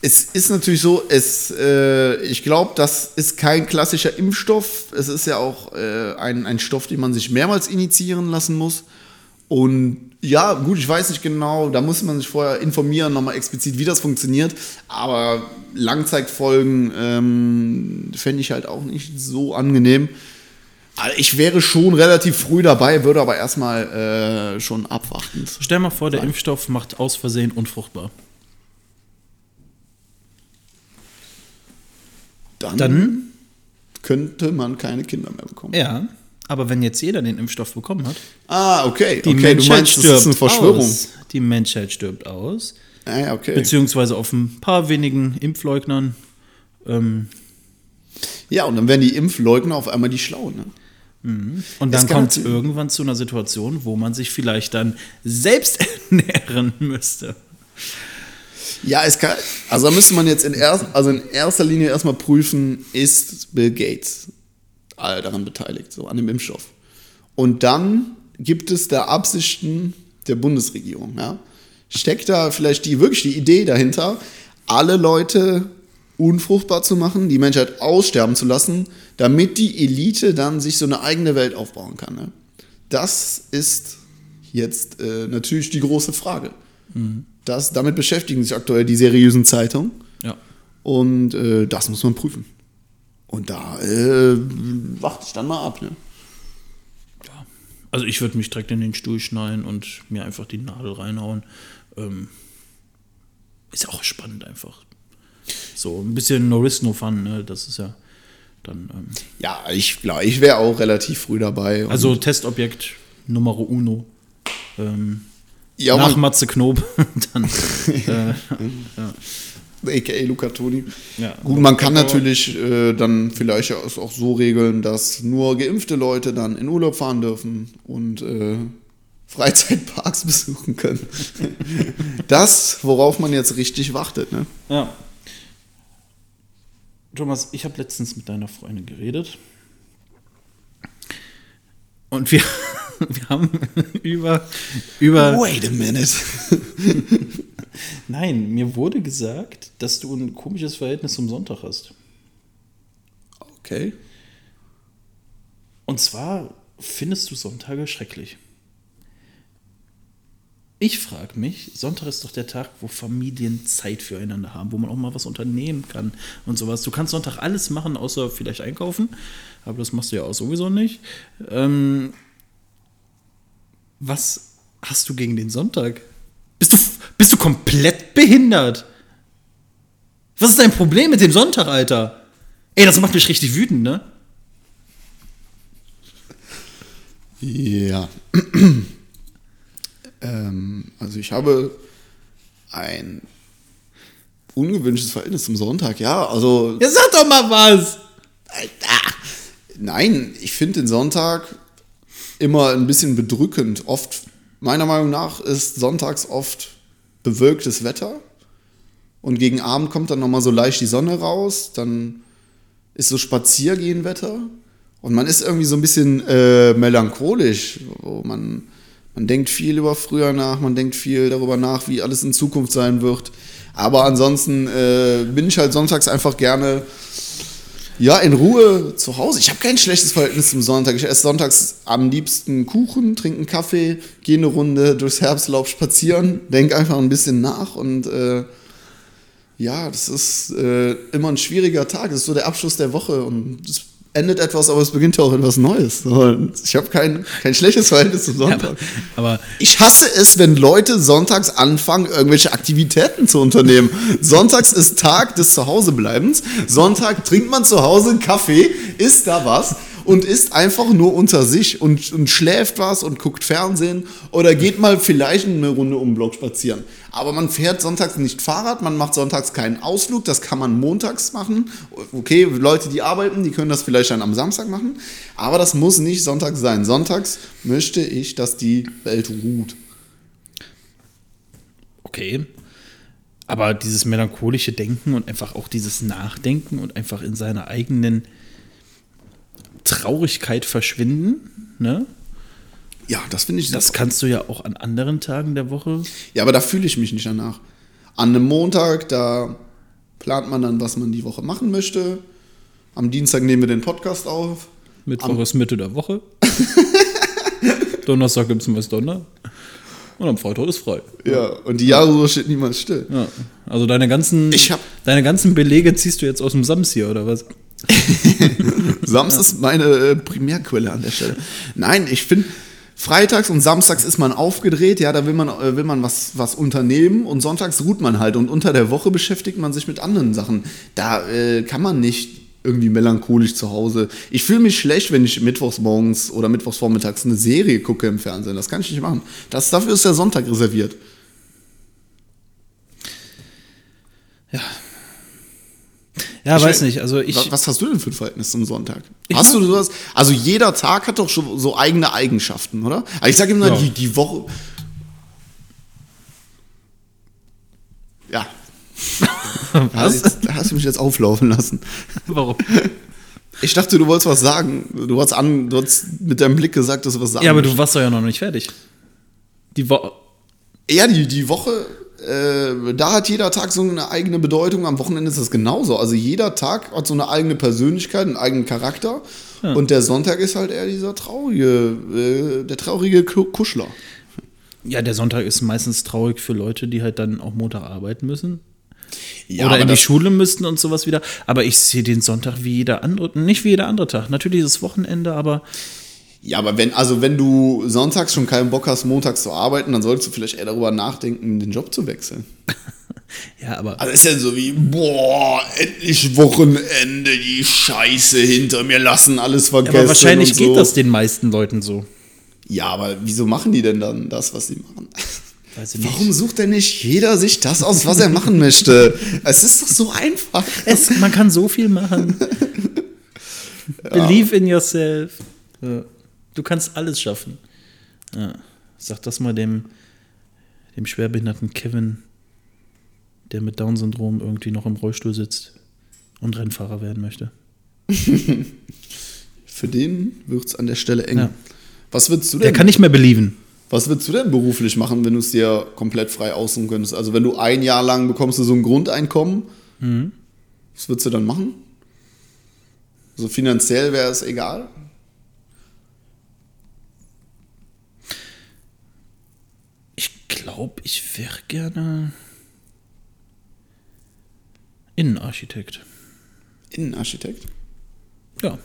Es ist natürlich so, es, äh, ich glaube, das ist kein klassischer Impfstoff. Es ist ja auch äh, ein, ein Stoff, den man sich mehrmals initiieren lassen muss. Und ja, gut, ich weiß nicht genau, da muss man sich vorher informieren, nochmal explizit, wie das funktioniert. Aber Langzeitfolgen ähm, fände ich halt auch nicht so angenehm. Also Ich wäre schon relativ früh dabei, würde aber erstmal äh, schon abwarten. Stell mal vor, der Impfstoff macht aus Versehen unfruchtbar. Dann, Dann, könnte man keine Kinder mehr bekommen. ja, aber wenn jetzt jeder den Impfstoff bekommen hat, Ah, okay. die okay, Menschheit du meinst, das stirbt ist eine Verschwörung. aus. Die Menschheit stirbt aus. Ah, okay. Beziehungsweise auf ein paar wenigen Impfleugnern. Ähm, Ja, und dann werden die Impfleugner auf einmal die Schlauen. Ne? und Es dann kommt es irgendwann zu einer Situation, wo man sich vielleicht dann selbst ernähren müsste. Ja, es kann, also da müsste man jetzt in, erst, also in erster Linie erstmal prüfen, ist Bill Gates daran beteiligt, so an dem Impfstoff. Und dann gibt es da Absichten der Bundesregierung. Ja? Steckt da vielleicht die, wirklich die Idee dahinter, alle Leute unfruchtbar zu machen, die Menschheit aussterben zu lassen, damit die Elite dann sich so eine eigene Welt aufbauen kann. Ne? Das ist jetzt äh, natürlich die große Frage. Das, damit beschäftigen sich aktuell die seriösen Zeitungen Ja. und äh, das muss man prüfen. Und da äh, warte ich dann mal ab. Ne? Also ich würde mich direkt in den Stuhl schneiden und mir einfach die Nadel reinhauen. Ähm, ist ja auch spannend einfach. So ein bisschen No Risk, No Fun, ne? Das ist ja dann. Ähm, Ja, ich glaube, ich wäre auch relativ früh dabei. Also Testobjekt Numero Uno. Ähm, ja, nach Matze Knob. dann. Äh, aka Luca Toni. ja. Gut, man kann natürlich äh, dann vielleicht auch so regeln, dass nur geimpfte Leute dann in Urlaub fahren dürfen und äh, Freizeitparks besuchen können. das, worauf man jetzt richtig wartet. Ne? Ja. Thomas, ich habe letztens mit deiner Freundin geredet. Und wir, wir haben über, über. Wait a minute. Nein, mir wurde gesagt, dass du ein komisches Verhältnis zum Sonntag hast. Okay. Und zwar findest du Sonntage schrecklich. Ich frage mich, Sonntag ist doch der Tag, wo Familien Zeit füreinander haben, wo man auch mal was unternehmen kann und sowas. Du kannst Sonntag alles machen, außer vielleicht einkaufen, aber das machst du ja auch sowieso nicht. Ähm, was hast du gegen den Sonntag? Bist du, bist du komplett behindert? Was ist dein Problem mit dem Sonntag, Alter? Ey, das macht mich richtig wütend, ne? Ja. ähm, also ich habe ein ungewünschtes Verhältnis zum Sonntag, ja. Also. Ja, sag doch mal was! Alter. Nein, ich finde den Sonntag immer ein bisschen bedrückend. Oft, meiner Meinung nach, ist sonntags oft bewölktes Wetter. Und gegen Abend kommt dann nochmal so leicht die Sonne raus. Dann ist so Spaziergehenwetter. Und man ist irgendwie so ein bisschen äh, melancholisch. Wo man, man denkt viel über früher nach, man denkt viel darüber nach, wie alles in Zukunft sein wird. Aber ansonsten äh, bin ich halt sonntags einfach gerne ja, in Ruhe zu Hause. Ich habe kein schlechtes Verhältnis zum Sonntag. Ich esse sonntags am liebsten Kuchen, trinke einen Kaffee, gehe eine Runde durchs Herbstlaub spazieren, denke einfach ein bisschen nach und äh, ja, das ist äh, immer ein schwieriger Tag. Das ist so der Abschluss der Woche und es endet etwas, aber es beginnt auch etwas Neues. Ich habe kein, kein schlechtes Verhältnis zum Sonntag. aber, aber ich hasse es, wenn Leute sonntags anfangen, irgendwelche Aktivitäten zu unternehmen. Sonntags ist Tag des Zuhausebleibens. Sonntag trinkt man zu Hause einen Kaffee, isst da was und ist einfach nur unter sich und, und schläft was und guckt Fernsehen oder geht mal vielleicht eine Runde um den Block spazieren. Aber man fährt sonntags nicht Fahrrad, man macht sonntags keinen Ausflug, das kann man montags machen. Okay, Leute, die arbeiten, die können das vielleicht dann am Samstag machen, aber das muss nicht sonntags sein. Sonntags möchte ich, dass die Welt ruht. Okay. Aber dieses melancholische Denken und einfach auch dieses Nachdenken und einfach in seiner eigenen Traurigkeit verschwinden, ne? Ja, das finde ich Das kannst du ja auch an anderen Tagen der Woche. Ja, aber da fühle ich mich nicht danach. An einem Montag, da plant man dann, was man die Woche machen möchte. Am Dienstag nehmen wir den Podcast auf. Mittwoch Am- ist Mitte der Woche. Donnerstag gibt es meist Donner. Und am Freitag ist frei. Ja, und die Jahresuhr steht niemals still. Ja. Also deine ganzen, Ich hab- deine ganzen Belege ziehst du jetzt aus dem Sams hier, oder was? Sams ist meine äh, Primärquelle an der Stelle. Nein, ich finde, freitags und samstags ist man aufgedreht, ja, da will man, äh, will man was, was unternehmen und sonntags ruht man halt und unter der Woche beschäftigt man sich mit anderen Sachen. Da äh, kann man nicht irgendwie melancholisch zu Hause. Ich fühle mich schlecht, wenn ich mittwochs morgens oder mittwochs vormittags eine Serie gucke im Fernsehen. Das kann ich nicht machen. Das, dafür ist der Sonntag reserviert. Ja, Ich weiß nicht. Also ich. was, hast du denn für ein Verhältnis zum Sonntag? Hast du sowas? Also jeder Tag hat doch schon so eigene Eigenschaften, oder? Also ich sage immer, Ja. die, die Woche. Ja. Was? Da da hast du mich jetzt auflaufen lassen. Warum? Ich dachte, du wolltest was sagen. Du hast, an, du hast mit deinem Blick gesagt, dass du was sagen Ja, aber du warst doch ja noch nicht fertig. Die Woche. Ja, die, die Woche, äh, da hat jeder Tag so eine eigene Bedeutung. Am Wochenende ist das genauso. Also jeder Tag hat so eine eigene Persönlichkeit, einen eigenen Charakter. Und der Sonntag ist halt eher dieser traurige, äh, der traurige Ku- Kuschler. Ja, der Sonntag ist meistens traurig für Leute, die halt dann auch Montag arbeiten müssen. Ja, oder in die Schule müssten und sowas wieder. Aber ich sehe den Sonntag wie jeder andere, nicht wie jeder andere Tag. Natürlich ist es Wochenende, aber Ja, aber wenn, also wenn du sonntags schon keinen Bock hast, montags zu arbeiten, dann solltest du vielleicht eher darüber nachdenken, den Job zu wechseln. ja, aber Also ist ja so wie, boah, endlich Wochenende, die Scheiße hinter mir lassen, alles vergessen. aber wahrscheinlich und so. geht das den meisten Leuten so. Ja, aber wieso machen die denn dann das, was sie machen? Warum sucht denn nicht jeder sich das aus, was er machen möchte? Es ist doch so einfach. Es, man kann so viel machen. Believe in yourself. Ja. Du kannst alles schaffen. Ja. Sag das mal dem, dem schwerbehinderten Kevin, der mit Down-Syndrom irgendwie noch im Rollstuhl sitzt und Rennfahrer werden möchte. Für den wird es an der Stelle eng. Ja. Was würdest du Der denn, kann nicht mehr believen. was würdest du denn beruflich machen, wenn du es dir komplett frei aussuchen könntest? Also wenn du ein Jahr lang bekommst du so ein Grundeinkommen, Mhm. was würdest du dann machen? So finanziell wäre es egal. Ich glaube, ich wäre gerne Innenarchitekt. Innenarchitekt. Ja.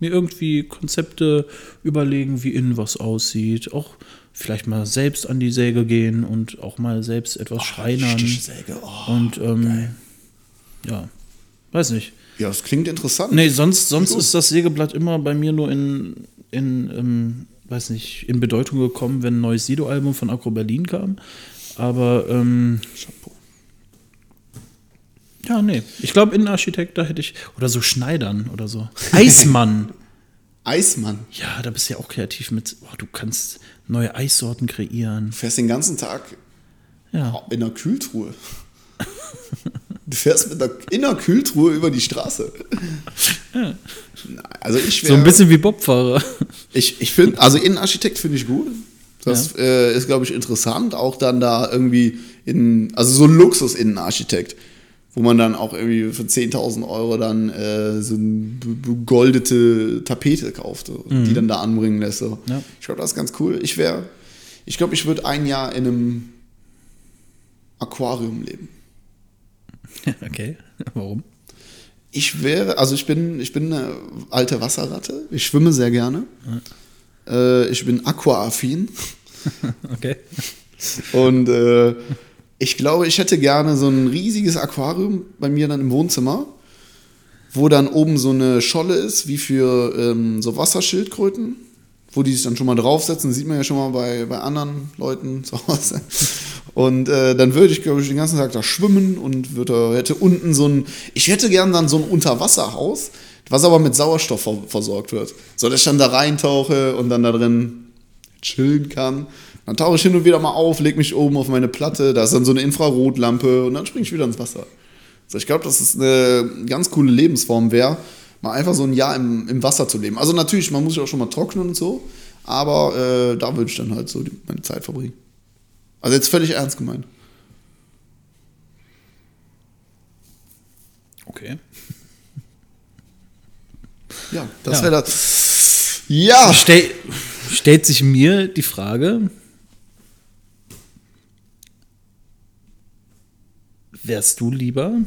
Mir irgendwie Konzepte überlegen, wie innen was aussieht. Auch vielleicht mal selbst an die Säge gehen und auch mal selbst etwas schreinern. Stichsäge. Oh. Und ähm, ja, weiß nicht. Ja, das klingt interessant. Nee, sonst, sonst ist das Sägeblatt immer bei mir nur in, in ähm, weiß nicht, in Bedeutung gekommen, wenn ein neues Sido-Album von Acro Berlin kam. Aber ähm, Chapeau. ja, nee. Ich glaube, Innenarchitekt, da hätte ich. Oder so Schneidern oder so. Eismann. Eismann. ja, da bist du ja auch kreativ mit. Boah, du kannst neue Eissorten kreieren. Du fährst den ganzen Tag Ja. in einer Kühltruhe. Du fährst mit einer, in einer Kühltruhe über die Straße. Also ich So ein wär- bisschen wie Bobfahrer. Ich, ich finde, also Innenarchitekt finde ich gut. Das äh, ist, glaube ich, interessant. Auch dann da irgendwie in, also so ein Luxus-Innenarchitekt, wo man dann auch irgendwie für 10.000 Euro dann äh, so eine begoldete Tapete kauft, so, die dann da anbringen lässt. So. Ja. Ich glaube, das ist ganz cool. Ich wäre, ich glaube, ich würde ein Jahr in einem Aquarium leben. Okay. Warum? Ich wäre, also ich bin, ich bin eine alte Wasserratte. Ich schwimme sehr gerne. Äh, ich bin aquaaffin. Okay. Und äh, ich glaube, ich hätte gerne so ein riesiges Aquarium bei mir dann im Wohnzimmer, wo dann oben so eine Scholle ist, wie für ähm, so Wasserschildkröten, wo die sich dann schon mal draufsetzen. sieht man ja schon mal bei, bei anderen Leuten zu Hause. Und äh, dann würde ich, glaube ich, den ganzen Tag da schwimmen und würde, hätte unten so ein, ich hätte gern dann so ein Unterwasserhaus, was aber mit Sauerstoff ver versorgt wird. So, dass ich dann da reintauche und dann da drin chillen kann. Dann tauche ich hin und wieder mal auf, leg mich oben auf meine Platte, da ist dann so eine Infrarotlampe und dann springe ich wieder ins Wasser. Also ich glaube, dass es eine ganz coole Lebensform wäre, mal einfach so ein Jahr im, im Wasser zu leben. Also natürlich, man muss sich auch schon mal trocknen und so, aber äh, da würde ich dann halt so die, meine Zeit verbringen. Also jetzt völlig ernst gemeint. Okay. Ja, das Ja. wäre das. Ja! Stell, stellt sich mir die Frage, wärst du lieber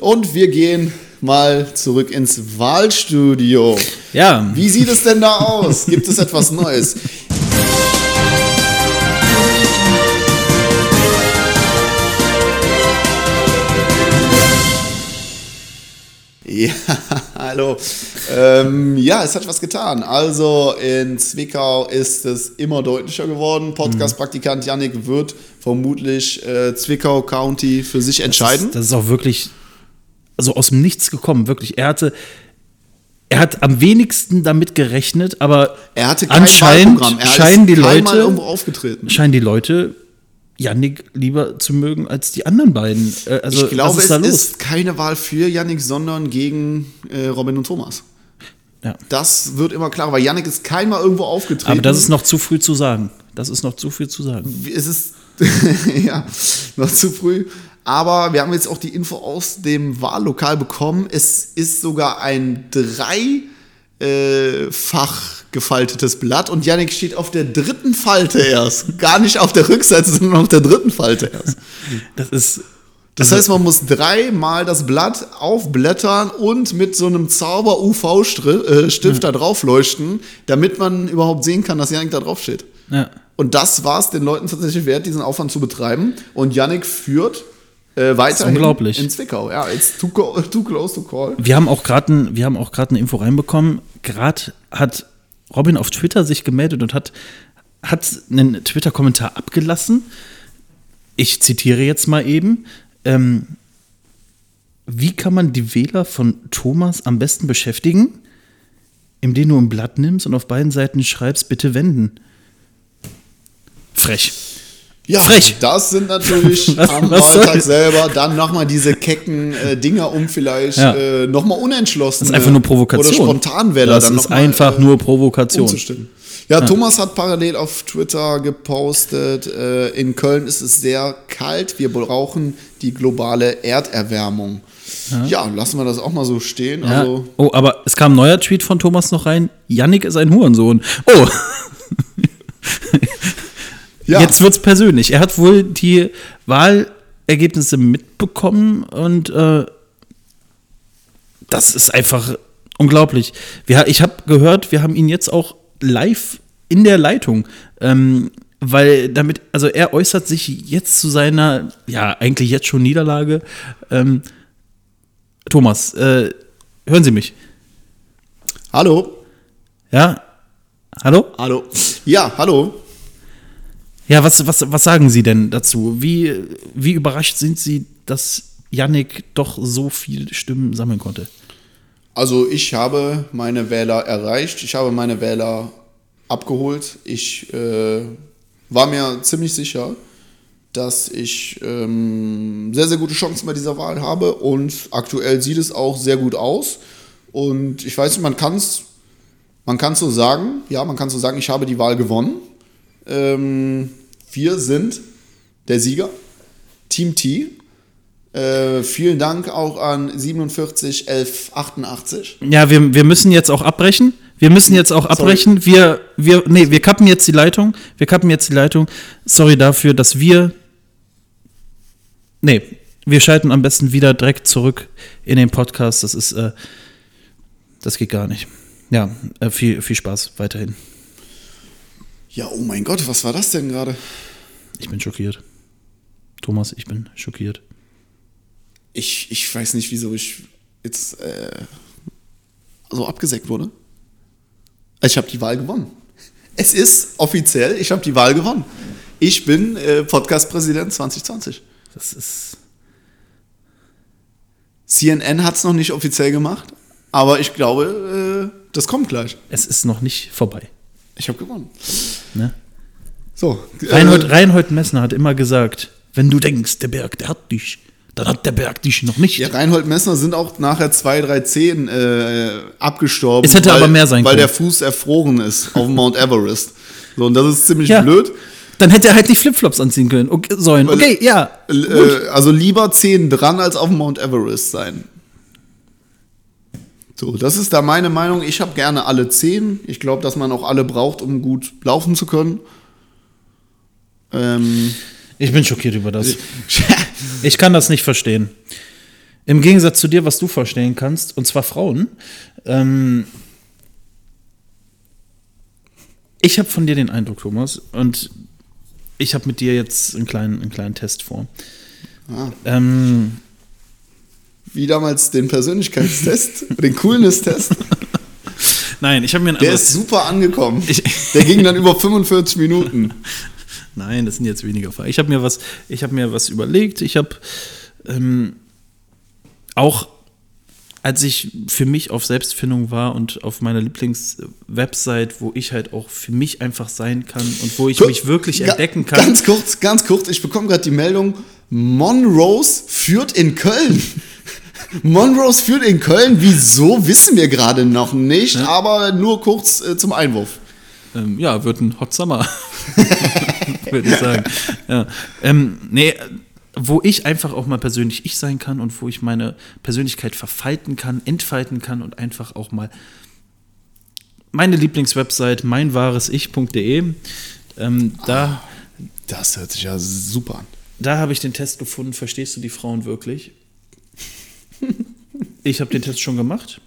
Und wir gehen mal zurück ins Wahlstudio. Ja, Wie sieht es denn da aus? Gibt es etwas Neues? Ja, hallo. Ähm, ja, es hat was getan. Also in Zwickau ist es immer deutlicher geworden. Podcast-Praktikant Yannick wird vermutlich äh, Zwickau County für sich entscheiden. Das ist auch wirklich, also aus dem Nichts gekommen, wirklich. Er hatte, er hat am wenigsten damit gerechnet, aber er hatte kein anscheinend. Er scheinen die Leute, scheinen die Leute Yannick lieber zu mögen als die anderen beiden. Äh, Also, ich glaube, was ist es ist keine Wahl für Yannick, sondern gegen äh, Robin und Thomas. ja. Das wird immer klarer, weil Yannick ist keinmal irgendwo aufgetreten. Aber das ist noch zu früh zu sagen. Das ist noch zu früh zu sagen. es ist ja noch zu früh. Aber wir haben jetzt auch die Info aus dem Wahllokal bekommen. Es ist sogar ein dreifach gefaltetes Blatt und Yannick steht auf der dritten Falte erst. Gar nicht auf der Rückseite, sondern auf der dritten Falte erst. Das ist. Das heißt, man muss dreimal das Blatt aufblättern und mit so einem Zauber-UV-Stift da drauf leuchten, damit man überhaupt sehen kann, dass Yannick da drauf steht. Ja. Und das war es den Leuten tatsächlich wert, diesen Aufwand zu betreiben. Und Yannick führt äh, weiter unglaublich. in Zwickau. Ja, it's too, too close to call. Wir haben auch gerade ein, wir haben auch gerade eine Info reinbekommen. Gerade hat Robin auf Twitter sich gemeldet und hat, hat einen Twitter-Kommentar abgelassen. Ich zitiere jetzt mal eben. Ähm, wie kann man die Wähler von Thomas am besten beschäftigen? Indem du ein Blatt nimmst und auf beiden Seiten schreibst, bitte wenden. Frech. Ja, Frech. das sind natürlich Was- am was Wahltag selber dann nochmal diese kecken äh, Dinger, um vielleicht Ja. äh, nochmal unentschlossen. Das ist einfach nur Provokation. Oder Spontanwähler Das dann ist mal, einfach äh, nur Provokation. umzustimmen. Ja, Thomas hat parallel auf Twitter gepostet, äh, in Köln ist es sehr kalt, wir brauchen die globale Erderwärmung. Ja, lassen wir das auch mal so stehen. Ja. Also, oh, aber es kam ein neuer Tweet von Thomas noch rein. Yannick ist ein Hurensohn. Oh, ja, jetzt wird's persönlich. Er hat wohl die Wahlergebnisse mitbekommen und äh, das ist einfach unglaublich. Wir, ich habe gehört, wir haben ihn jetzt auch live in der Leitung. Ähm, weil damit, also er äußert sich jetzt zu seiner, ja, eigentlich jetzt schon Niederlage. Ähm, Thomas, äh, Hören Sie mich? Hallo? Ja? Hallo? Hallo? Ja, hallo? Ja, was, was, was sagen Sie denn dazu? Wie, wie überrascht sind Sie, dass Yannick doch so viele Stimmen sammeln konnte? Also ich habe meine Wähler erreicht, ich habe meine Wähler abgeholt. Ich äh, war mir ziemlich sicher, dass ich ähm, sehr, sehr gute Chancen bei dieser Wahl habe und aktuell sieht es auch sehr gut aus. Und ich weiß nicht, man kann es man kann's so sagen, ja, man kann so sagen, ich habe die Wahl gewonnen. Ähm, wir sind der Sieger, Team T. Äh, vielen Dank auch an 47 11 88. Ja, wir, wir müssen jetzt auch abbrechen. Wir müssen jetzt auch abbrechen. Wir, wir, nee, wir kappen jetzt die Leitung. Wir kappen jetzt die Leitung. Sorry dafür, dass wir. Nee, wir schalten am besten wieder direkt zurück in den Podcast. Das ist, äh, das geht gar nicht. Ja, äh, viel, viel Spaß weiterhin. Ja, oh mein Gott, was war das denn gerade? Ich bin schockiert. Thomas, ich bin schockiert. Ich, ich weiß nicht, wieso ich jetzt äh, so abgesägt wurde. Ich habe die Wahl gewonnen. Es ist offiziell, ich habe die Wahl gewonnen. Ich bin äh, Podcast-Präsident 2020. Das ist. CNN hat es noch nicht offiziell gemacht, aber ich glaube, äh, das kommt gleich. Es ist noch nicht vorbei. Ich habe gewonnen. Ne? So, Reinhold, äh, Reinhold Messner hat immer gesagt, wenn du denkst, der Berg, der hat dich, dann hat der Berg dich noch nicht. ja, Reinhold Messner sind auch nachher zwei, drei Zehen äh, abgestorben. Es hätte weil, aber mehr sein Weil können. der Fuß erfroren ist auf dem Mount Everest. So, und das ist ziemlich Ja. blöd. Dann hätte er halt nicht Flipflops anziehen können. Okay, sollen. Okay, ja. Äh, also lieber Zehen dran, als auf dem Mount Everest sein. So, das ist da meine Meinung. Ich habe gerne alle zehn. Ich glaube, dass man auch alle braucht, um gut laufen zu können. Ähm, Ich bin schockiert über das. Ich kann das nicht verstehen. Im Gegensatz zu dir, was du verstehen kannst, und zwar Frauen. Ähm, ich habe von dir den Eindruck, Thomas, und ich habe mit dir jetzt einen kleinen, einen kleinen Test vor. ah, Ähm, wie damals den Persönlichkeitstest, den Coolness-Test. nein, ich habe mir ein Der ist super angekommen. Ich- Der ging dann über 45 Minuten. Nein, das sind jetzt weniger Fragen. Ich habe mir was, ich habe mir was überlegt. Ich habe ähm, auch, als ich für mich auf Selbstfindung war und auf meiner Lieblingswebsite, wo ich halt auch für mich einfach sein kann und wo ich mich wirklich entdecken kann. Ganz kurz, ganz kurz. Ich bekomme gerade die Meldung, Monrose führt in Köln. Monrose führt in Köln. Wieso, wissen wir gerade noch nicht. Aber nur kurz äh, zum Einwurf. Ähm, ja, wird ein Hot Summer, würde ich sagen. Ja. Ähm, nee, wo ich einfach auch mal persönlich ich sein kann und wo ich meine Persönlichkeit verfalten kann, entfalten kann und einfach auch mal meine Lieblingswebsite meinwahresis.de. Ähm, da Das hört sich ja super an. da habe ich den Test gefunden, verstehst du die Frauen wirklich? Ich habe den Test schon gemacht.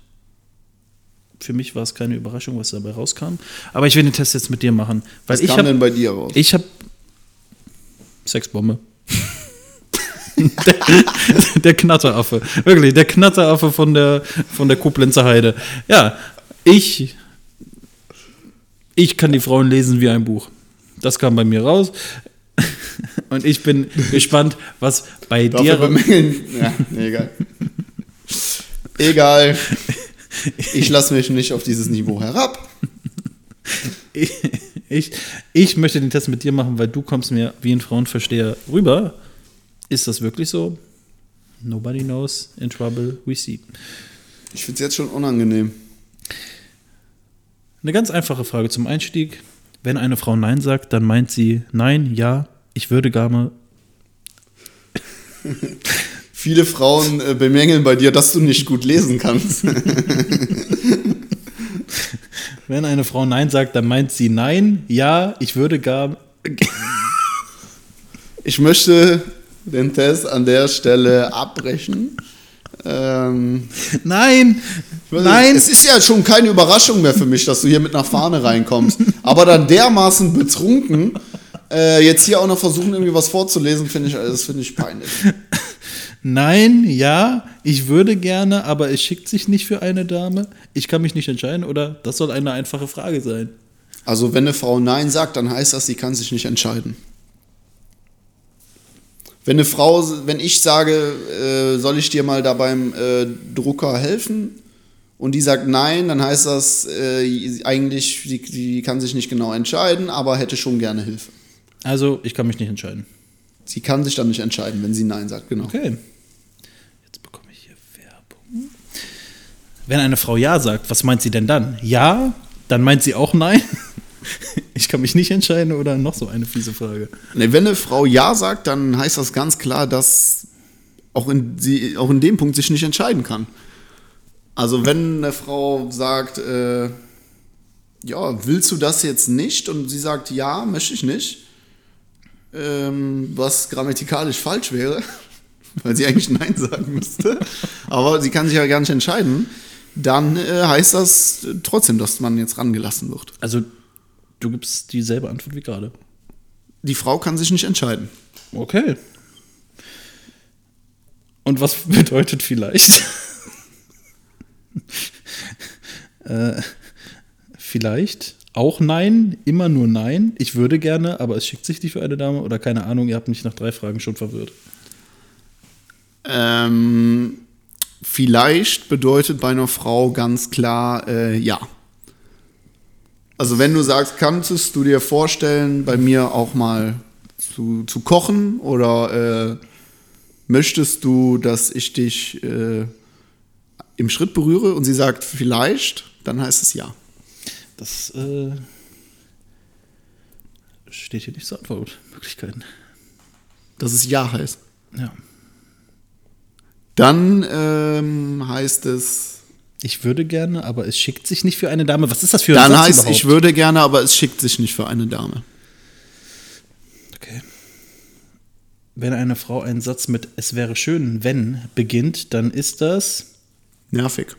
Für mich war es keine Überraschung, was dabei rauskam. Aber ich will den Test jetzt mit dir machen. Was ich kam habe denn bei dir raus? ich habe Sexbombe. der, der Knatteraffe. Wirklich, der Knatteraffe von der, von der Koblenzer Heide. Ja, ich, ich kann die Frauen lesen wie ein Buch. Das kam bei mir raus. Und ich bin gespannt, was bei Dafür dir. bemängeln. Ja, nee, egal. egal. Ich lasse mich nicht auf dieses Niveau herab. Ich, ich, ich möchte den Test mit dir machen, weil du kommst mir wie ein Frauenversteher rüber. Ist das wirklich so? Nobody knows. In trouble we see. Ich finde es jetzt schon unangenehm. Eine ganz einfache Frage zum Einstieg. Wenn eine Frau Nein sagt, dann meint sie Nein, ja, ich würde gerne. Viele Frauen äh, bemängeln bei dir, dass du nicht gut lesen kannst. Wenn eine Frau Nein sagt, dann meint sie Nein, ja, ich würde gar. Ich möchte den Test an der Stelle abbrechen. Ähm, Nein! Nein! Es ist ja schon keine Überraschung mehr für mich, dass du hier mit nach Fahne reinkommst. Aber dann dermaßen betrunken, äh, jetzt hier auch noch versuchen, irgendwie was vorzulesen, finde ich, das finde ich peinlich. Nein, ja, ich würde gerne, aber es schickt sich nicht für eine Dame. Ich kann mich nicht entscheiden oder das soll eine einfache Frage sein. Also wenn eine Frau Nein sagt, dann heißt das, sie kann sich nicht entscheiden. Wenn eine Frau, wenn ich sage, äh, soll ich dir mal da beim äh, Drucker helfen? Und die sagt nein, dann heißt das äh, eigentlich, die, die kann sich nicht genau entscheiden, aber hätte schon gerne Hilfe. Also, ich kann mich nicht entscheiden. Sie kann sich dann nicht entscheiden, wenn sie Nein sagt, genau. Okay. Jetzt bekomme ich hier Werbung. Wenn eine Frau Ja sagt, was meint sie denn dann? Ja, dann meint sie auch Nein. Ich kann mich nicht entscheiden oder noch so eine fiese Frage. Nee, wenn eine Frau Ja sagt, dann heißt das ganz klar, dass auch in, sie auch in dem Punkt sich nicht entscheiden kann. Also wenn eine Frau sagt, äh, ja, willst du das jetzt nicht? Und sie sagt, ja, möchte ich nicht. Ähm, was grammatikalisch falsch wäre, weil sie eigentlich Nein sagen müsste. Aber sie kann sich ja gar nicht entscheiden. Dann äh, heißt das trotzdem, dass man jetzt rangelassen wird. Also, du gibst dieselbe Antwort wie gerade. Die Frau kann sich nicht entscheiden. Okay. Und was bedeutet vielleicht? äh, vielleicht auch nein, immer nur nein. Ich würde gerne, aber es schickt sich nicht für eine Dame oder keine Ahnung, ihr habt mich nach drei Fragen schon verwirrt. Ähm, vielleicht bedeutet bei einer Frau ganz klar äh, ja. Also wenn du sagst, kannst du dir vorstellen, bei mir auch mal zu, zu kochen oder äh, möchtest du, dass ich dich äh, im Schritt berühre und sie sagt vielleicht, dann heißt es ja. Das äh, steht hier nicht zur Antwortmöglichkeiten. Dass es ja heißt. Ja. Dann ähm, heißt es, Ich würde gerne, aber es schickt sich nicht für eine Dame. Was ist das für ein dann Satz heißt überhaupt? ich würde gerne, aber es schickt sich nicht für eine Dame. Okay. Wenn eine Frau einen Satz mit Es wäre schön, wenn beginnt, dann ist das Nervig.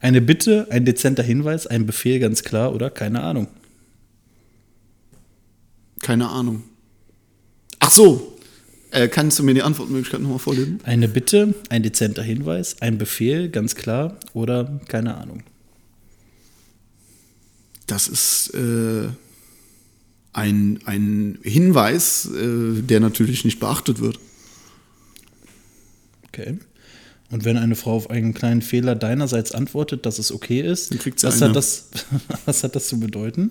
Eine Bitte, ein dezenter Hinweis, ein Befehl, ganz klar, oder? Keine Ahnung. Keine Ahnung. Ach so. Äh, kannst du mir die Antwortmöglichkeit nochmal vorlesen? Eine Bitte, ein dezenter Hinweis, ein Befehl, ganz klar, oder keine Ahnung. Das ist äh, ein, ein Hinweis, äh, der natürlich nicht beachtet wird. Okay. Und wenn eine Frau auf einen kleinen Fehler deinerseits antwortet, dass es okay ist, was, eine. hat das, was hat das zu bedeuten?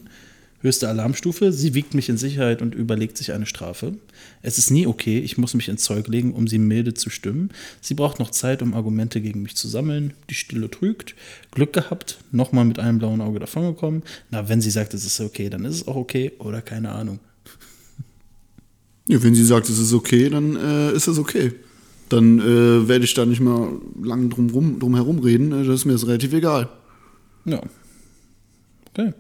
Höchste Alarmstufe, sie wiegt mich in Sicherheit und überlegt sich eine Strafe. Es ist nie okay, ich muss mich ins Zeug legen, um sie milde zu stimmen. Sie braucht noch Zeit, um Argumente gegen mich zu sammeln. Die Stille trügt. Glück gehabt, nochmal mit einem blauen Auge davongekommen. Na, wenn sie sagt, es ist okay, dann ist es auch okay oder keine Ahnung. Ja, wenn sie sagt, es ist okay, dann äh, ist es okay. Dann äh, werde ich da nicht mal lang drum, rum, drum herum reden. Äh, Das ist mir das relativ egal. Ja. Okay.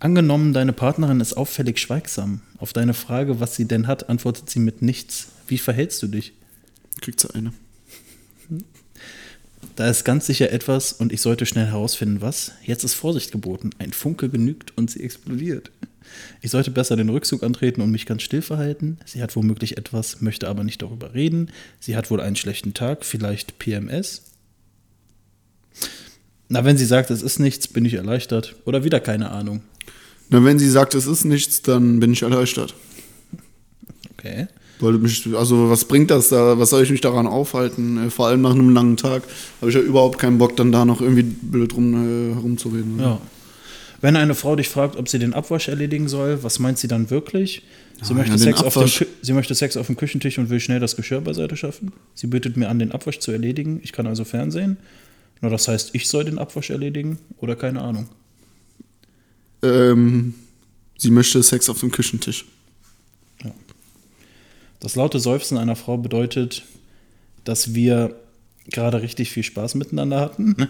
Angenommen, deine Partnerin ist auffällig schweigsam. Auf deine Frage, was sie denn hat, antwortet sie mit nichts. Wie verhältst du dich? Kriegt sie eine. Da ist ganz sicher etwas und ich sollte schnell herausfinden, was. Jetzt ist Vorsicht geboten. Ein Funke genügt und sie explodiert. Ich sollte besser den Rückzug antreten und mich ganz still verhalten. Sie hat womöglich etwas, möchte aber nicht darüber reden. Sie hat wohl einen schlechten Tag, vielleicht PMS. Na, wenn sie sagt, es ist nichts, bin ich erleichtert. Oder wieder keine Ahnung. Na, wenn sie sagt, es ist nichts, dann bin ich erleichtert. Okay. Weil mich, also was bringt das da? Was soll ich mich daran aufhalten? Äh, Vor allem nach einem langen Tag habe ich ja überhaupt keinen Bock, dann da noch irgendwie blöd rum, äh, herumzureden. Ja. Wenn eine Frau dich fragt, ob sie den Abwasch erledigen soll, was meint sie dann wirklich? Sie, Ja, möchte ja, Sex auf dem, sie möchte Sex auf dem Küchentisch und will schnell das Geschirr beiseite schaffen. Sie bittet mir an, den Abwasch zu erledigen. Ich kann also fernsehen. Nur das heißt, ich soll den Abwasch erledigen oder keine Ahnung. Ähm, sie möchte Sex auf dem Küchentisch. Das laute Seufzen einer Frau bedeutet, dass wir gerade richtig viel Spaß miteinander hatten.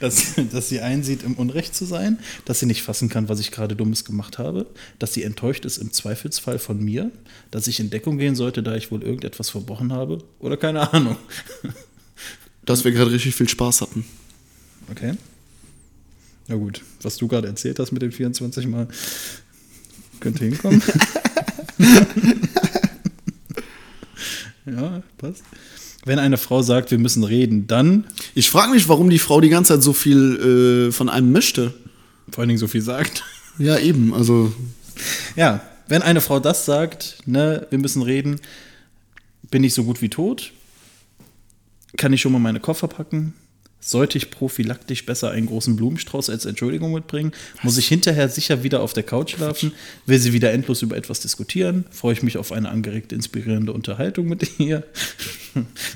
Dass, dass sie einsieht, im Unrecht zu sein, dass sie nicht fassen kann, was ich gerade Dummes gemacht habe, dass sie enttäuscht ist im Zweifelsfall von mir, dass ich in Deckung gehen sollte, da ich wohl irgendetwas verbrochen habe oder keine Ahnung. Dass wir gerade richtig viel Spaß hatten. Okay. Na gut, was du gerade erzählt hast mit den 24 Mal. Könnte hinkommen. ja, passt. Wenn eine Frau sagt, wir müssen reden, dann Ich frage mich, warum die Frau die ganze Zeit so viel äh, von einem möchte. vor allen Dingen so viel sagt. Ja, eben. Also, Ja, wenn eine Frau das sagt, ne, wir müssen reden, bin ich so gut wie tot? Kann ich schon mal meine Koffer packen? Sollte ich prophylaktisch besser einen großen Blumenstrauß als Entschuldigung mitbringen? Muss ich hinterher sicher wieder auf der Couch schlafen? Will sie wieder endlos über etwas diskutieren? Freue ich mich auf eine angeregte, inspirierende Unterhaltung mit ihr?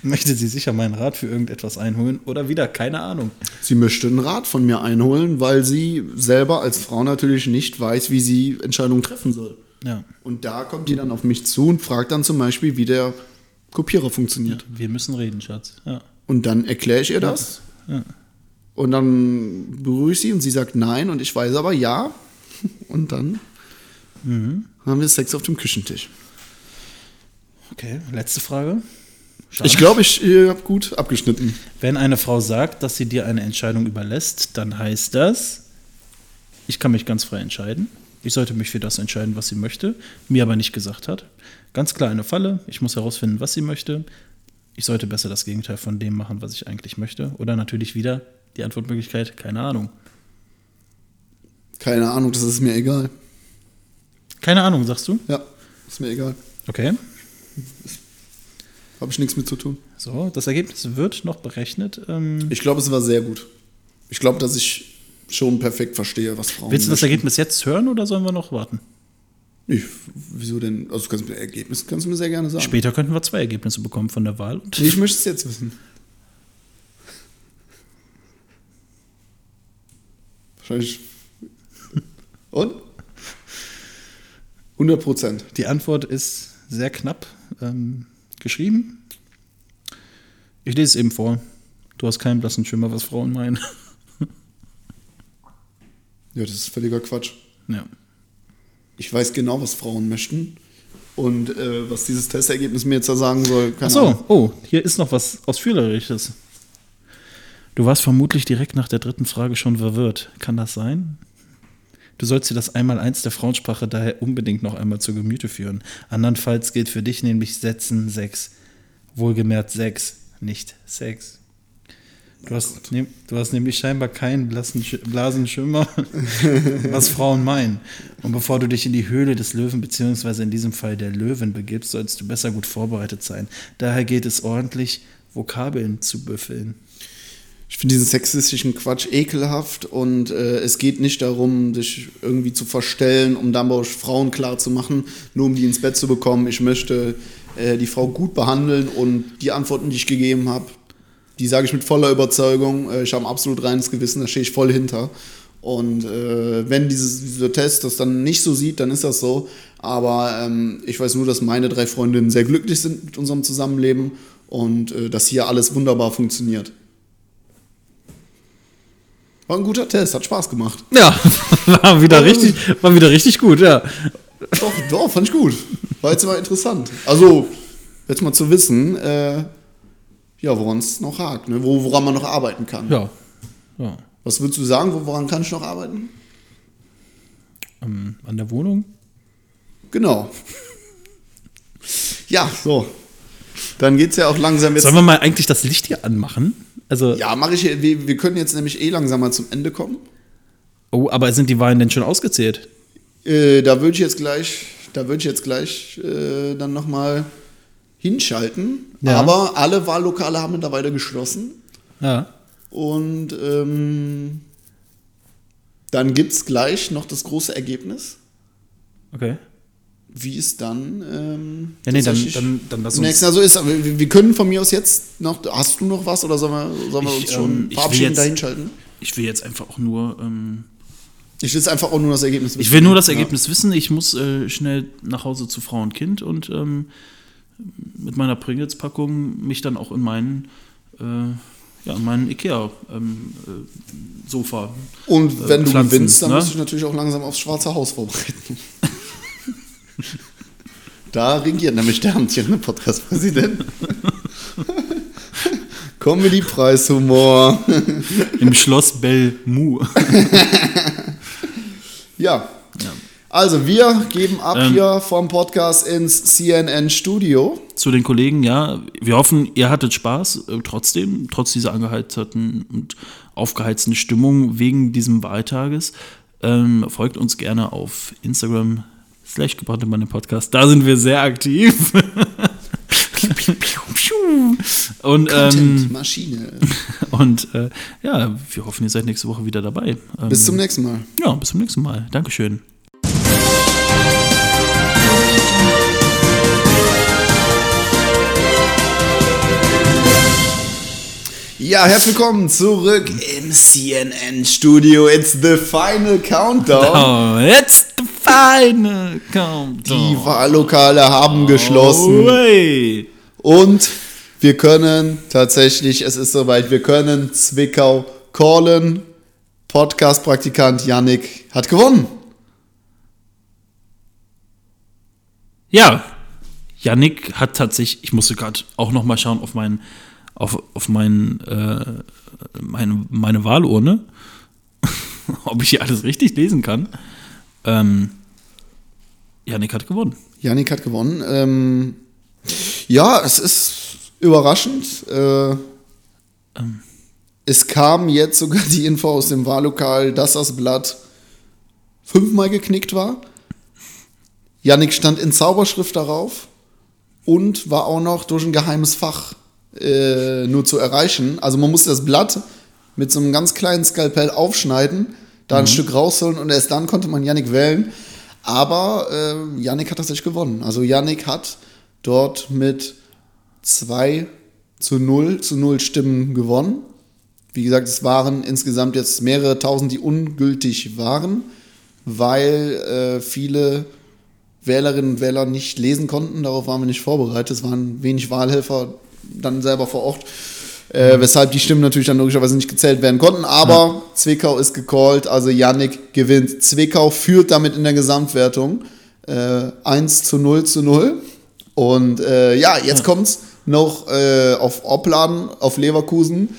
Möchte sie sicher meinen Rat für irgendetwas einholen? Oder wieder, keine Ahnung. sie möchte einen Rat von mir einholen, weil sie selber als Frau natürlich nicht weiß, wie sie Entscheidungen treffen soll. Ja, Und da kommt die dann auf mich zu und fragt dann zum Beispiel, wie der Kopierer funktioniert. wir müssen reden, Schatz. Ja. Und dann erkläre ich ihr das. Ja. Und dann berühre ich sie und sie sagt nein und ich weiß aber ja. Und dann haben wir Sex auf dem Küchentisch. Okay, letzte Frage. Schade. Ich glaube, ich äh, habe gut abgeschnitten. Wenn eine Frau sagt, dass sie dir eine Entscheidung überlässt, dann heißt das, ich kann mich ganz frei entscheiden. Ich sollte mich für das entscheiden, was sie möchte, mir aber nicht gesagt hat. Ganz klar eine Falle. Ich muss herausfinden, was sie möchte. Ich sollte besser das Gegenteil von dem machen, was ich eigentlich möchte. Oder natürlich wieder die Antwortmöglichkeit, keine Ahnung. Keine Ahnung, das ist mir egal. Keine Ahnung, sagst du? Ja, ist mir egal. Okay. Habe ich nichts mit zu tun. So, das Ergebnis wird noch berechnet. Ähm, Ich glaube, es war sehr gut. Ich glaube, dass ich schon perfekt verstehe, was Frauen willst du das möchten. Ergebnis jetzt hören oder sollen wir noch warten? Ich, wieso denn? Also kannst du mir Ergebnis kannst du mir sehr gerne sagen. Später könnten wir zwei Ergebnisse bekommen von der Wahl. Nee, ich möchte es jetzt wissen. Wahrscheinlich. Und? 100 Prozent. Die Antwort ist sehr knapp ähm, geschrieben. Ich lese es eben vor. Du hast keinen blassen Schimmer, was Frauen meinen. Ja, das ist völliger Quatsch. ja. Ich weiß genau, was Frauen möchten. Und äh, was dieses Testergebnis mir jetzt da sagen soll, keine Achso, Ahnung. oh, hier ist noch was Ausführliches. Du warst vermutlich direkt nach der dritten Frage schon verwirrt. Kann das sein? Du sollst dir das Einmaleins der Frauensprache daher unbedingt noch einmal zu Gemüte führen. Andernfalls gilt für dich nämlich Sätzen 6. Wohlgemerkt 6, nicht Sex. Du hast, nehm, du hast nämlich scheinbar keinen blassen Sch Blasenschimmer, was Frauen meinen. Und bevor du dich in die Höhle des Löwen, beziehungsweise in diesem Fall der Löwen begibst, sollst du besser gut vorbereitet sein. Daher geht es ordentlich, Vokabeln zu büffeln. Ich finde diesen sexistischen Quatsch ekelhaft und äh, es geht nicht darum, sich irgendwie zu verstellen, um dann bei Frauen klar zu machen, nur um die ins Bett zu bekommen. Ich möchte äh, die Frau gut behandeln und die Antworten, die ich gegeben habe, die sage ich mit voller Überzeugung. Äh, ich habe ein absolut reines Gewissen, da stehe ich voll hinter. Und äh, wenn dieses, dieser Test das dann nicht so sieht, dann ist das so. Aber ähm, ich weiß nur, dass meine drei Freundinnen sehr glücklich sind mit unserem Zusammenleben und äh, dass hier alles wunderbar funktioniert. War ein guter Test, hat Spaß gemacht. Ja, war wieder richtig, war wieder richtig gut, ja. Doch, doch, fand ich gut. War jetzt mal interessant. Also, jetzt mal zu wissen, äh, ja, woran es noch hakt, ne? Wo, woran man noch arbeiten kann. Ja. ja. Was würdest du sagen, wo- woran kann ich noch arbeiten? Ähm, an der Wohnung? Genau. Ja, so. Dann geht's ja auch langsam jetzt. Sollen wir mal eigentlich das Licht hier anmachen? Also, Ja, mache ich. hier- Wir, wir können jetzt nämlich eh langsam mal zum Ende kommen. oh, aber sind die Wahlen denn schon ausgezählt? Äh, da würde ich jetzt gleich, da würde ich jetzt gleich äh, dann nochmal hinschalten. Ja. Aber alle Wahllokale haben mittlerweile geschlossen. Ja. Und ähm, dann gibt es gleich noch das große Ergebnis, Okay. wie es dann. Ähm, Ja, nee, dann, dann, dann lass uns. nächsten Jahr so ist. Wir, wir können von mir aus jetzt noch. Hast du noch was oder sollen wir, sollen wir Ich, uns schon ähm, ich will verabschieden, jetzt- dahin schalten? Ich will jetzt einfach auch nur. Ähm, Ich will jetzt einfach auch nur das Ergebnis ich will nur das Ja. Ergebnis wissen. Ich muss äh, schnell nach Hause zu Frau und Kind und ähm, mit meiner Pringles-Packung mich dann auch in meinen. Äh, ja, in meinen Ikea-Sofa. Ähm, äh, Sofa. Und wenn äh, du gewinnst, dann ne? musst du natürlich auch langsam aufs Schwarze Haus vorbereiten. da regiert nämlich der amtierende Podcast-Präsident. Comedy-Preis-Humor. Im Schloss Belmu. Ja. Also, wir geben ab Ähm. hier vom Podcast ins CNN-Studio. Zu den Kollegen, ja. Wir hoffen, ihr hattet Spaß, äh, trotzdem, trotz dieser angeheizten und aufgeheizten Stimmung wegen diesem Wahltages. Ähm, folgt uns gerne auf Instagram, slash gebrannte Mann im Podcast. Da sind wir sehr aktiv. und ähm, Content-Maschine. und äh, ja, wir hoffen, ihr seid nächste Woche wieder dabei. Ähm, Bis zum nächsten Mal. ja, bis zum nächsten Mal. Dankeschön. Ja, herzlich willkommen zurück im CNN-Studio. It's the final countdown. Oh, it's the final countdown. Die Wahllokale haben geschlossen. Oh. Und wir können tatsächlich, es ist soweit, wir können Zwickau callen. Podcast-Praktikant Yannick hat gewonnen. Ja, Yannick hat tatsächlich, ich musste gerade auch noch mal schauen auf meinen, auf, auf meinen, äh, meine, meine Wahlurne, ob ich hier alles richtig lesen kann. Ähm, Yannick hat gewonnen. Yannick hat gewonnen. Ähm, ja, es ist überraschend. Äh, Es kam jetzt sogar die Info aus dem Wahllokal, dass das Blatt fünfmal geknickt war. Yannick stand in Zauberschrift darauf und war auch noch durch ein geheimes Fach äh, nur zu erreichen. Also man musste das Blatt mit so einem ganz kleinen Skalpell aufschneiden, da ein Stück rausholen und erst dann konnte man Yannick wählen. Aber äh, Yannick hat tatsächlich gewonnen. Also Yannick hat dort mit 2 zu 0 zu 0 Stimmen gewonnen. Wie gesagt, es waren insgesamt jetzt mehrere tausend, die ungültig waren, weil äh, viele Wählerinnen und Wähler nicht lesen konnten. Darauf waren wir nicht vorbereitet. Es waren wenig Wahlhelfer dann selber vor Ort, äh, weshalb die Stimmen natürlich dann logischerweise nicht gezählt werden konnten. Aber Zwickau ist gecallt, also Yannick gewinnt. Zwickau führt damit in der Gesamtwertung äh, 1 zu 0 zu 0. Und äh, ja, jetzt kommt's noch äh, auf Opladen, auf Leverkusen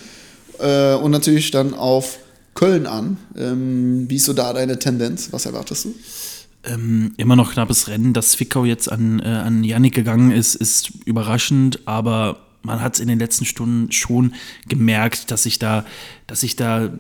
äh, und natürlich dann auf Köln an. Ähm, wie ist so da deine Tendenz? Was erwartest du? Ähm, immer noch knappes Rennen. Dass Zwickau jetzt an, äh, an Yannick gegangen ist, ist überraschend, aber man hat es in den letzten Stunden schon gemerkt, dass sich da, dass sich da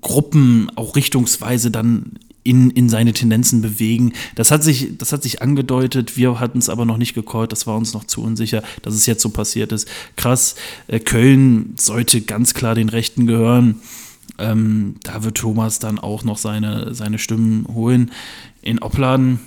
Gruppen auch richtungsweise dann in, in seine Tendenzen bewegen. Das hat sich, das hat sich angedeutet, wir hatten es aber noch nicht gecallt, das war uns noch zu unsicher, dass es jetzt so passiert ist. Krass, äh, Köln sollte ganz klar den Rechten gehören. Ähm, da wird Thomas dann auch noch seine, seine Stimmen holen. In Opladen,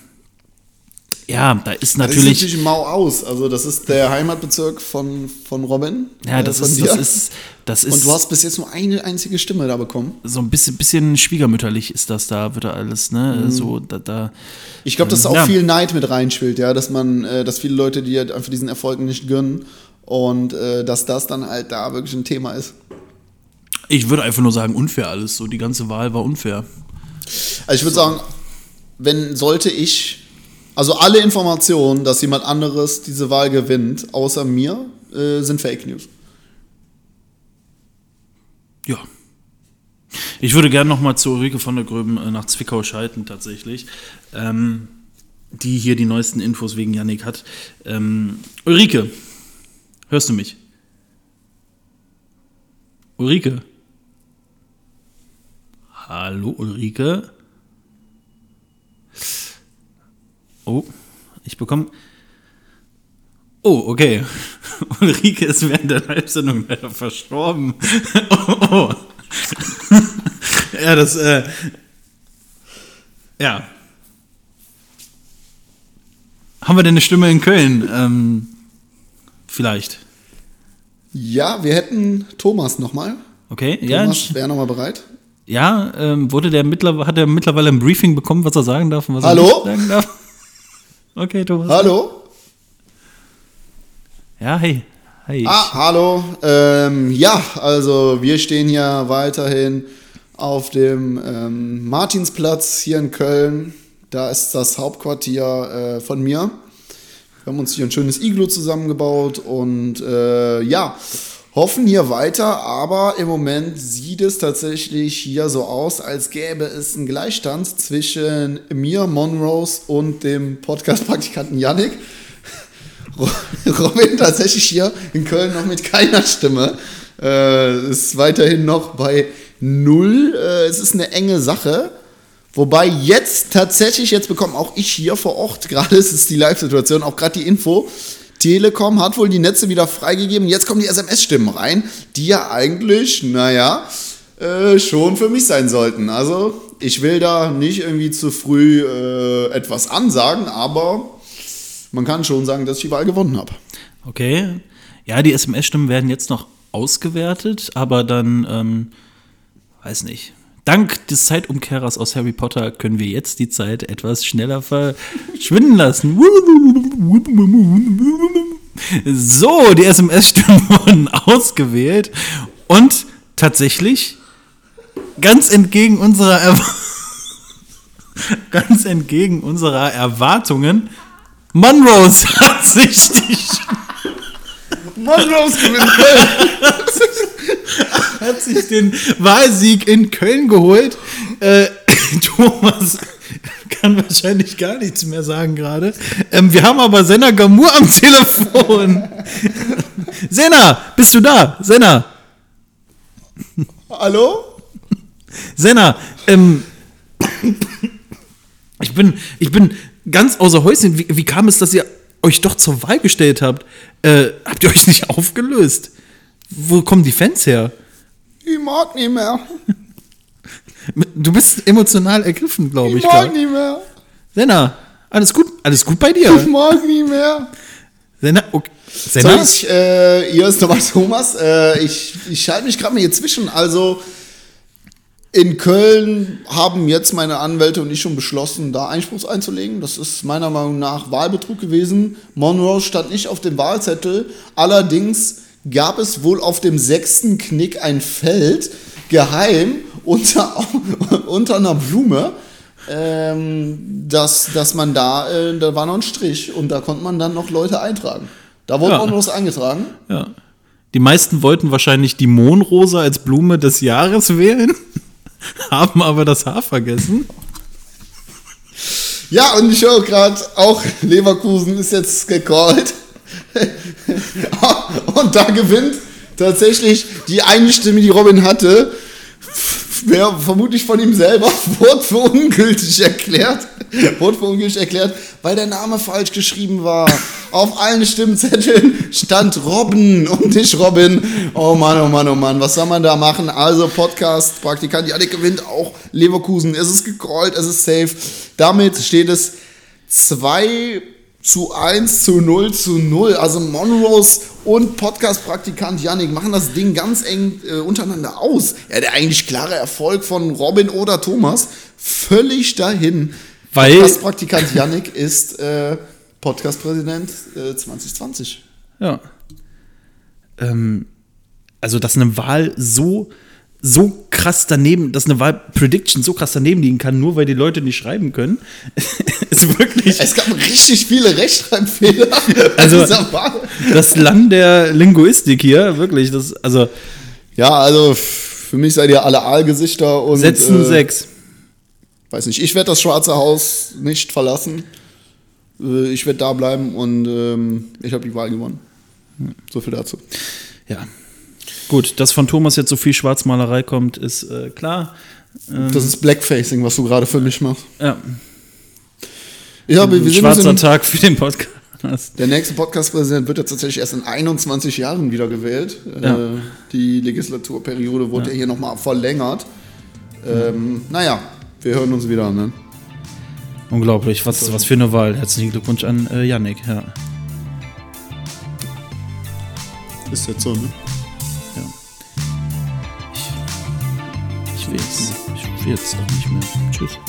ja, da ist Das ist natürlich. natürlich Mau aus. Also, das ist der Heimatbezirk von, von Robin. ja, äh, das von ist, das ist, das ist. Und du hast bis jetzt nur eine einzige Stimme da bekommen. so ein bisschen, bisschen schwiegermütterlich ist das da, wird da alles, ne? So, da, da. Ich glaube, dass da auch Ja. viel Neid mit reinspielt, ja, dass man, äh, dass viele Leute dir halt einfach diesen Erfolg nicht gönnen und äh, dass das dann halt da wirklich ein Thema ist. Ich würde einfach nur sagen, unfair alles. So, die ganze Wahl war unfair. Also ich würde sagen, wenn sollte ich, also alle Informationen, dass jemand anderes diese Wahl gewinnt, außer mir, äh, sind Fake News. Ja. Ich würde gerne noch mal zu Ulrike von der Gröben äh, nach Zwickau schalten, tatsächlich. Ähm, die hier die neuesten Infos wegen Yannick hat. Ähm, Ulrike, hörst du mich? Ulrike? Hallo, Ulrike? Oh, ich bekomme. Oh, okay. Ulrike ist während der Live-Sendung leider verstorben. oh, oh. ja, das, äh. Ja. Haben wir denn eine Stimme in Köln? Ähm, vielleicht. Ja, wir hätten Thomas nochmal. Okay, ja. Thomas wäre nochmal bereit. Ja, ähm, wurde der mittlerweile, hat er mittlerweile ein Briefing bekommen, was er sagen darf und was Hallo? er nicht sagen darf? Okay, Thomas. Hallo? Ja, hey. Hey. Ah, hallo. Ähm, ja, also wir stehen hier weiterhin auf dem ähm, Martinsplatz hier in Köln. Da ist das Hauptquartier äh, von mir. Wir haben uns hier ein schönes Iglo zusammengebaut und äh, ja, hoffen hier weiter, aber im Moment sieht es tatsächlich hier so aus, als gäbe es einen Gleichstand zwischen mir, Monrose und dem Podcast-Praktikanten Yannick. Robin tatsächlich hier in Köln noch mit keiner Stimme. Äh, ist weiterhin noch bei null. Äh, es ist eine enge Sache. Wobei jetzt tatsächlich, jetzt bekomme auch ich hier vor Ort, gerade ist es die Live-Situation, auch gerade die Info, Telekom hat wohl die Netze wieder freigegeben. Jetzt kommen die SMS-Stimmen rein, die ja eigentlich, naja, äh, schon für mich sein sollten. Also ich will da nicht irgendwie zu früh äh, etwas ansagen, aber man kann schon sagen, dass ich die Wahl gewonnen habe. Okay. Ja, die SMS-Stimmen werden jetzt noch ausgewertet, aber dann, ähm, weiß nicht. Dank des Zeitumkehrers aus Harry Potter können wir jetzt die Zeit etwas schneller verschwinden lassen. So, die SMS-Stimmen wurden ausgewählt und tatsächlich ganz entgegen unserer er ganz entgegen unserer Erwartungen Monrose hat sich die Monrose gewinnt. hat sich den Wahlsieg in Köln geholt. Äh, Thomas kann wahrscheinlich gar nichts mehr sagen gerade. Ähm, wir haben aber Senna Gamur am Telefon. Senna, bist du da? Senna. Hallo? Senna, ähm, ich bin, ich bin ganz außer Häuschen. Wie, wie kam es, dass ihr euch doch zur Wahl gestellt habt? Äh, habt ihr euch nicht aufgelöst? Wo kommen die Fans her? Ich mag nicht mehr. Du bist emotional ergriffen, glaube ich. Ich mag nicht mehr. Senna, alles gut? Alles gut bei Ich dir? mag nicht mehr. Senna, okay. Senna? ich, äh, hier ist nochmal Thomas. Äh, ich ich schalte mich gerade mal hier zwischen. Also in Köln haben jetzt meine Anwälte und ich schon beschlossen, da Einspruch einzulegen. Das ist meiner Meinung nach Wahlbetrug gewesen. Monroe stand nicht auf dem Wahlzettel. Allerdings gab es wohl auf dem sechsten Knick ein Feld, geheim, unter, unter einer Blume. Ähm, dass, dass man da, äh, da war noch ein Strich und da konnte man dann noch Leute eintragen. Da wurde Ja. auch noch was eingetragen. Ja. Die meisten wollten wahrscheinlich die Mohnrose als Blume des Jahres wählen, haben aber das Haar vergessen. Ja, und ich höre gerade auch, Leverkusen ist jetzt gecallt. und da gewinnt tatsächlich die eine Stimme, die Robin hatte, wer vermutlich von ihm selber, wurde für ungültig erklärt. Wurde für ungültig erklärt, weil der Name falsch geschrieben war. Auf allen Stimmzetteln stand Robin und nicht Robin. Oh Mann, oh Mann, oh Mann, was soll man da machen? Also Podcast, Praktikant Janik gewinnt auch Leverkusen. Es ist gecallt, es ist safe. Damit steht es 2 zu 1 zu 0 zu 0. Also Monrose und Podcast-Praktikant Yannick machen das Ding ganz eng äh, untereinander aus. Ja, der eigentlich klare Erfolg von Robin oder Thomas völlig dahin. Weil- Podcast-Praktikant Yannick ist äh, Podcast-Präsident äh, 2020. Ja. Ähm, also, dass eine Wahl so, so krass daneben, dass eine Wahl-Prediction so krass daneben liegen kann, nur weil die Leute nicht schreiben können, ist wirklich Es gab richtig viele Rechtschreibfehler. Also- das Land der Linguistik hier, wirklich. Das, also, ja, also für mich seid ihr alle Aalgesichter und Sätzen äh, sechs. weiß nicht, ich werde das Schwarze Haus nicht verlassen. Äh, Ich werde da bleiben und ähm, ich habe die Wahl gewonnen. So viel dazu. Ja. Gut, dass von Thomas jetzt so viel Schwarzmalerei kommt, ist äh, klar. Ähm, Das ist Blackfacing, was du gerade für mich machst. ja, Ja, aber wir schwarzer in, Tag für den Podcast. Der nächste Podcast-Präsident wird jetzt tatsächlich erst in 21 Jahren wieder gewählt. Ja. Äh, die Legislaturperiode wurde ja, hier nochmal verlängert. Ähm, naja, wir hören uns wieder. Ne? Unglaublich, was, was für eine Wahl. Herzlichen Glückwunsch an äh, Yannick. Ja. Ist jetzt so, ne? Ich will jetzt, jetzt auch nicht mehr. Tschüss.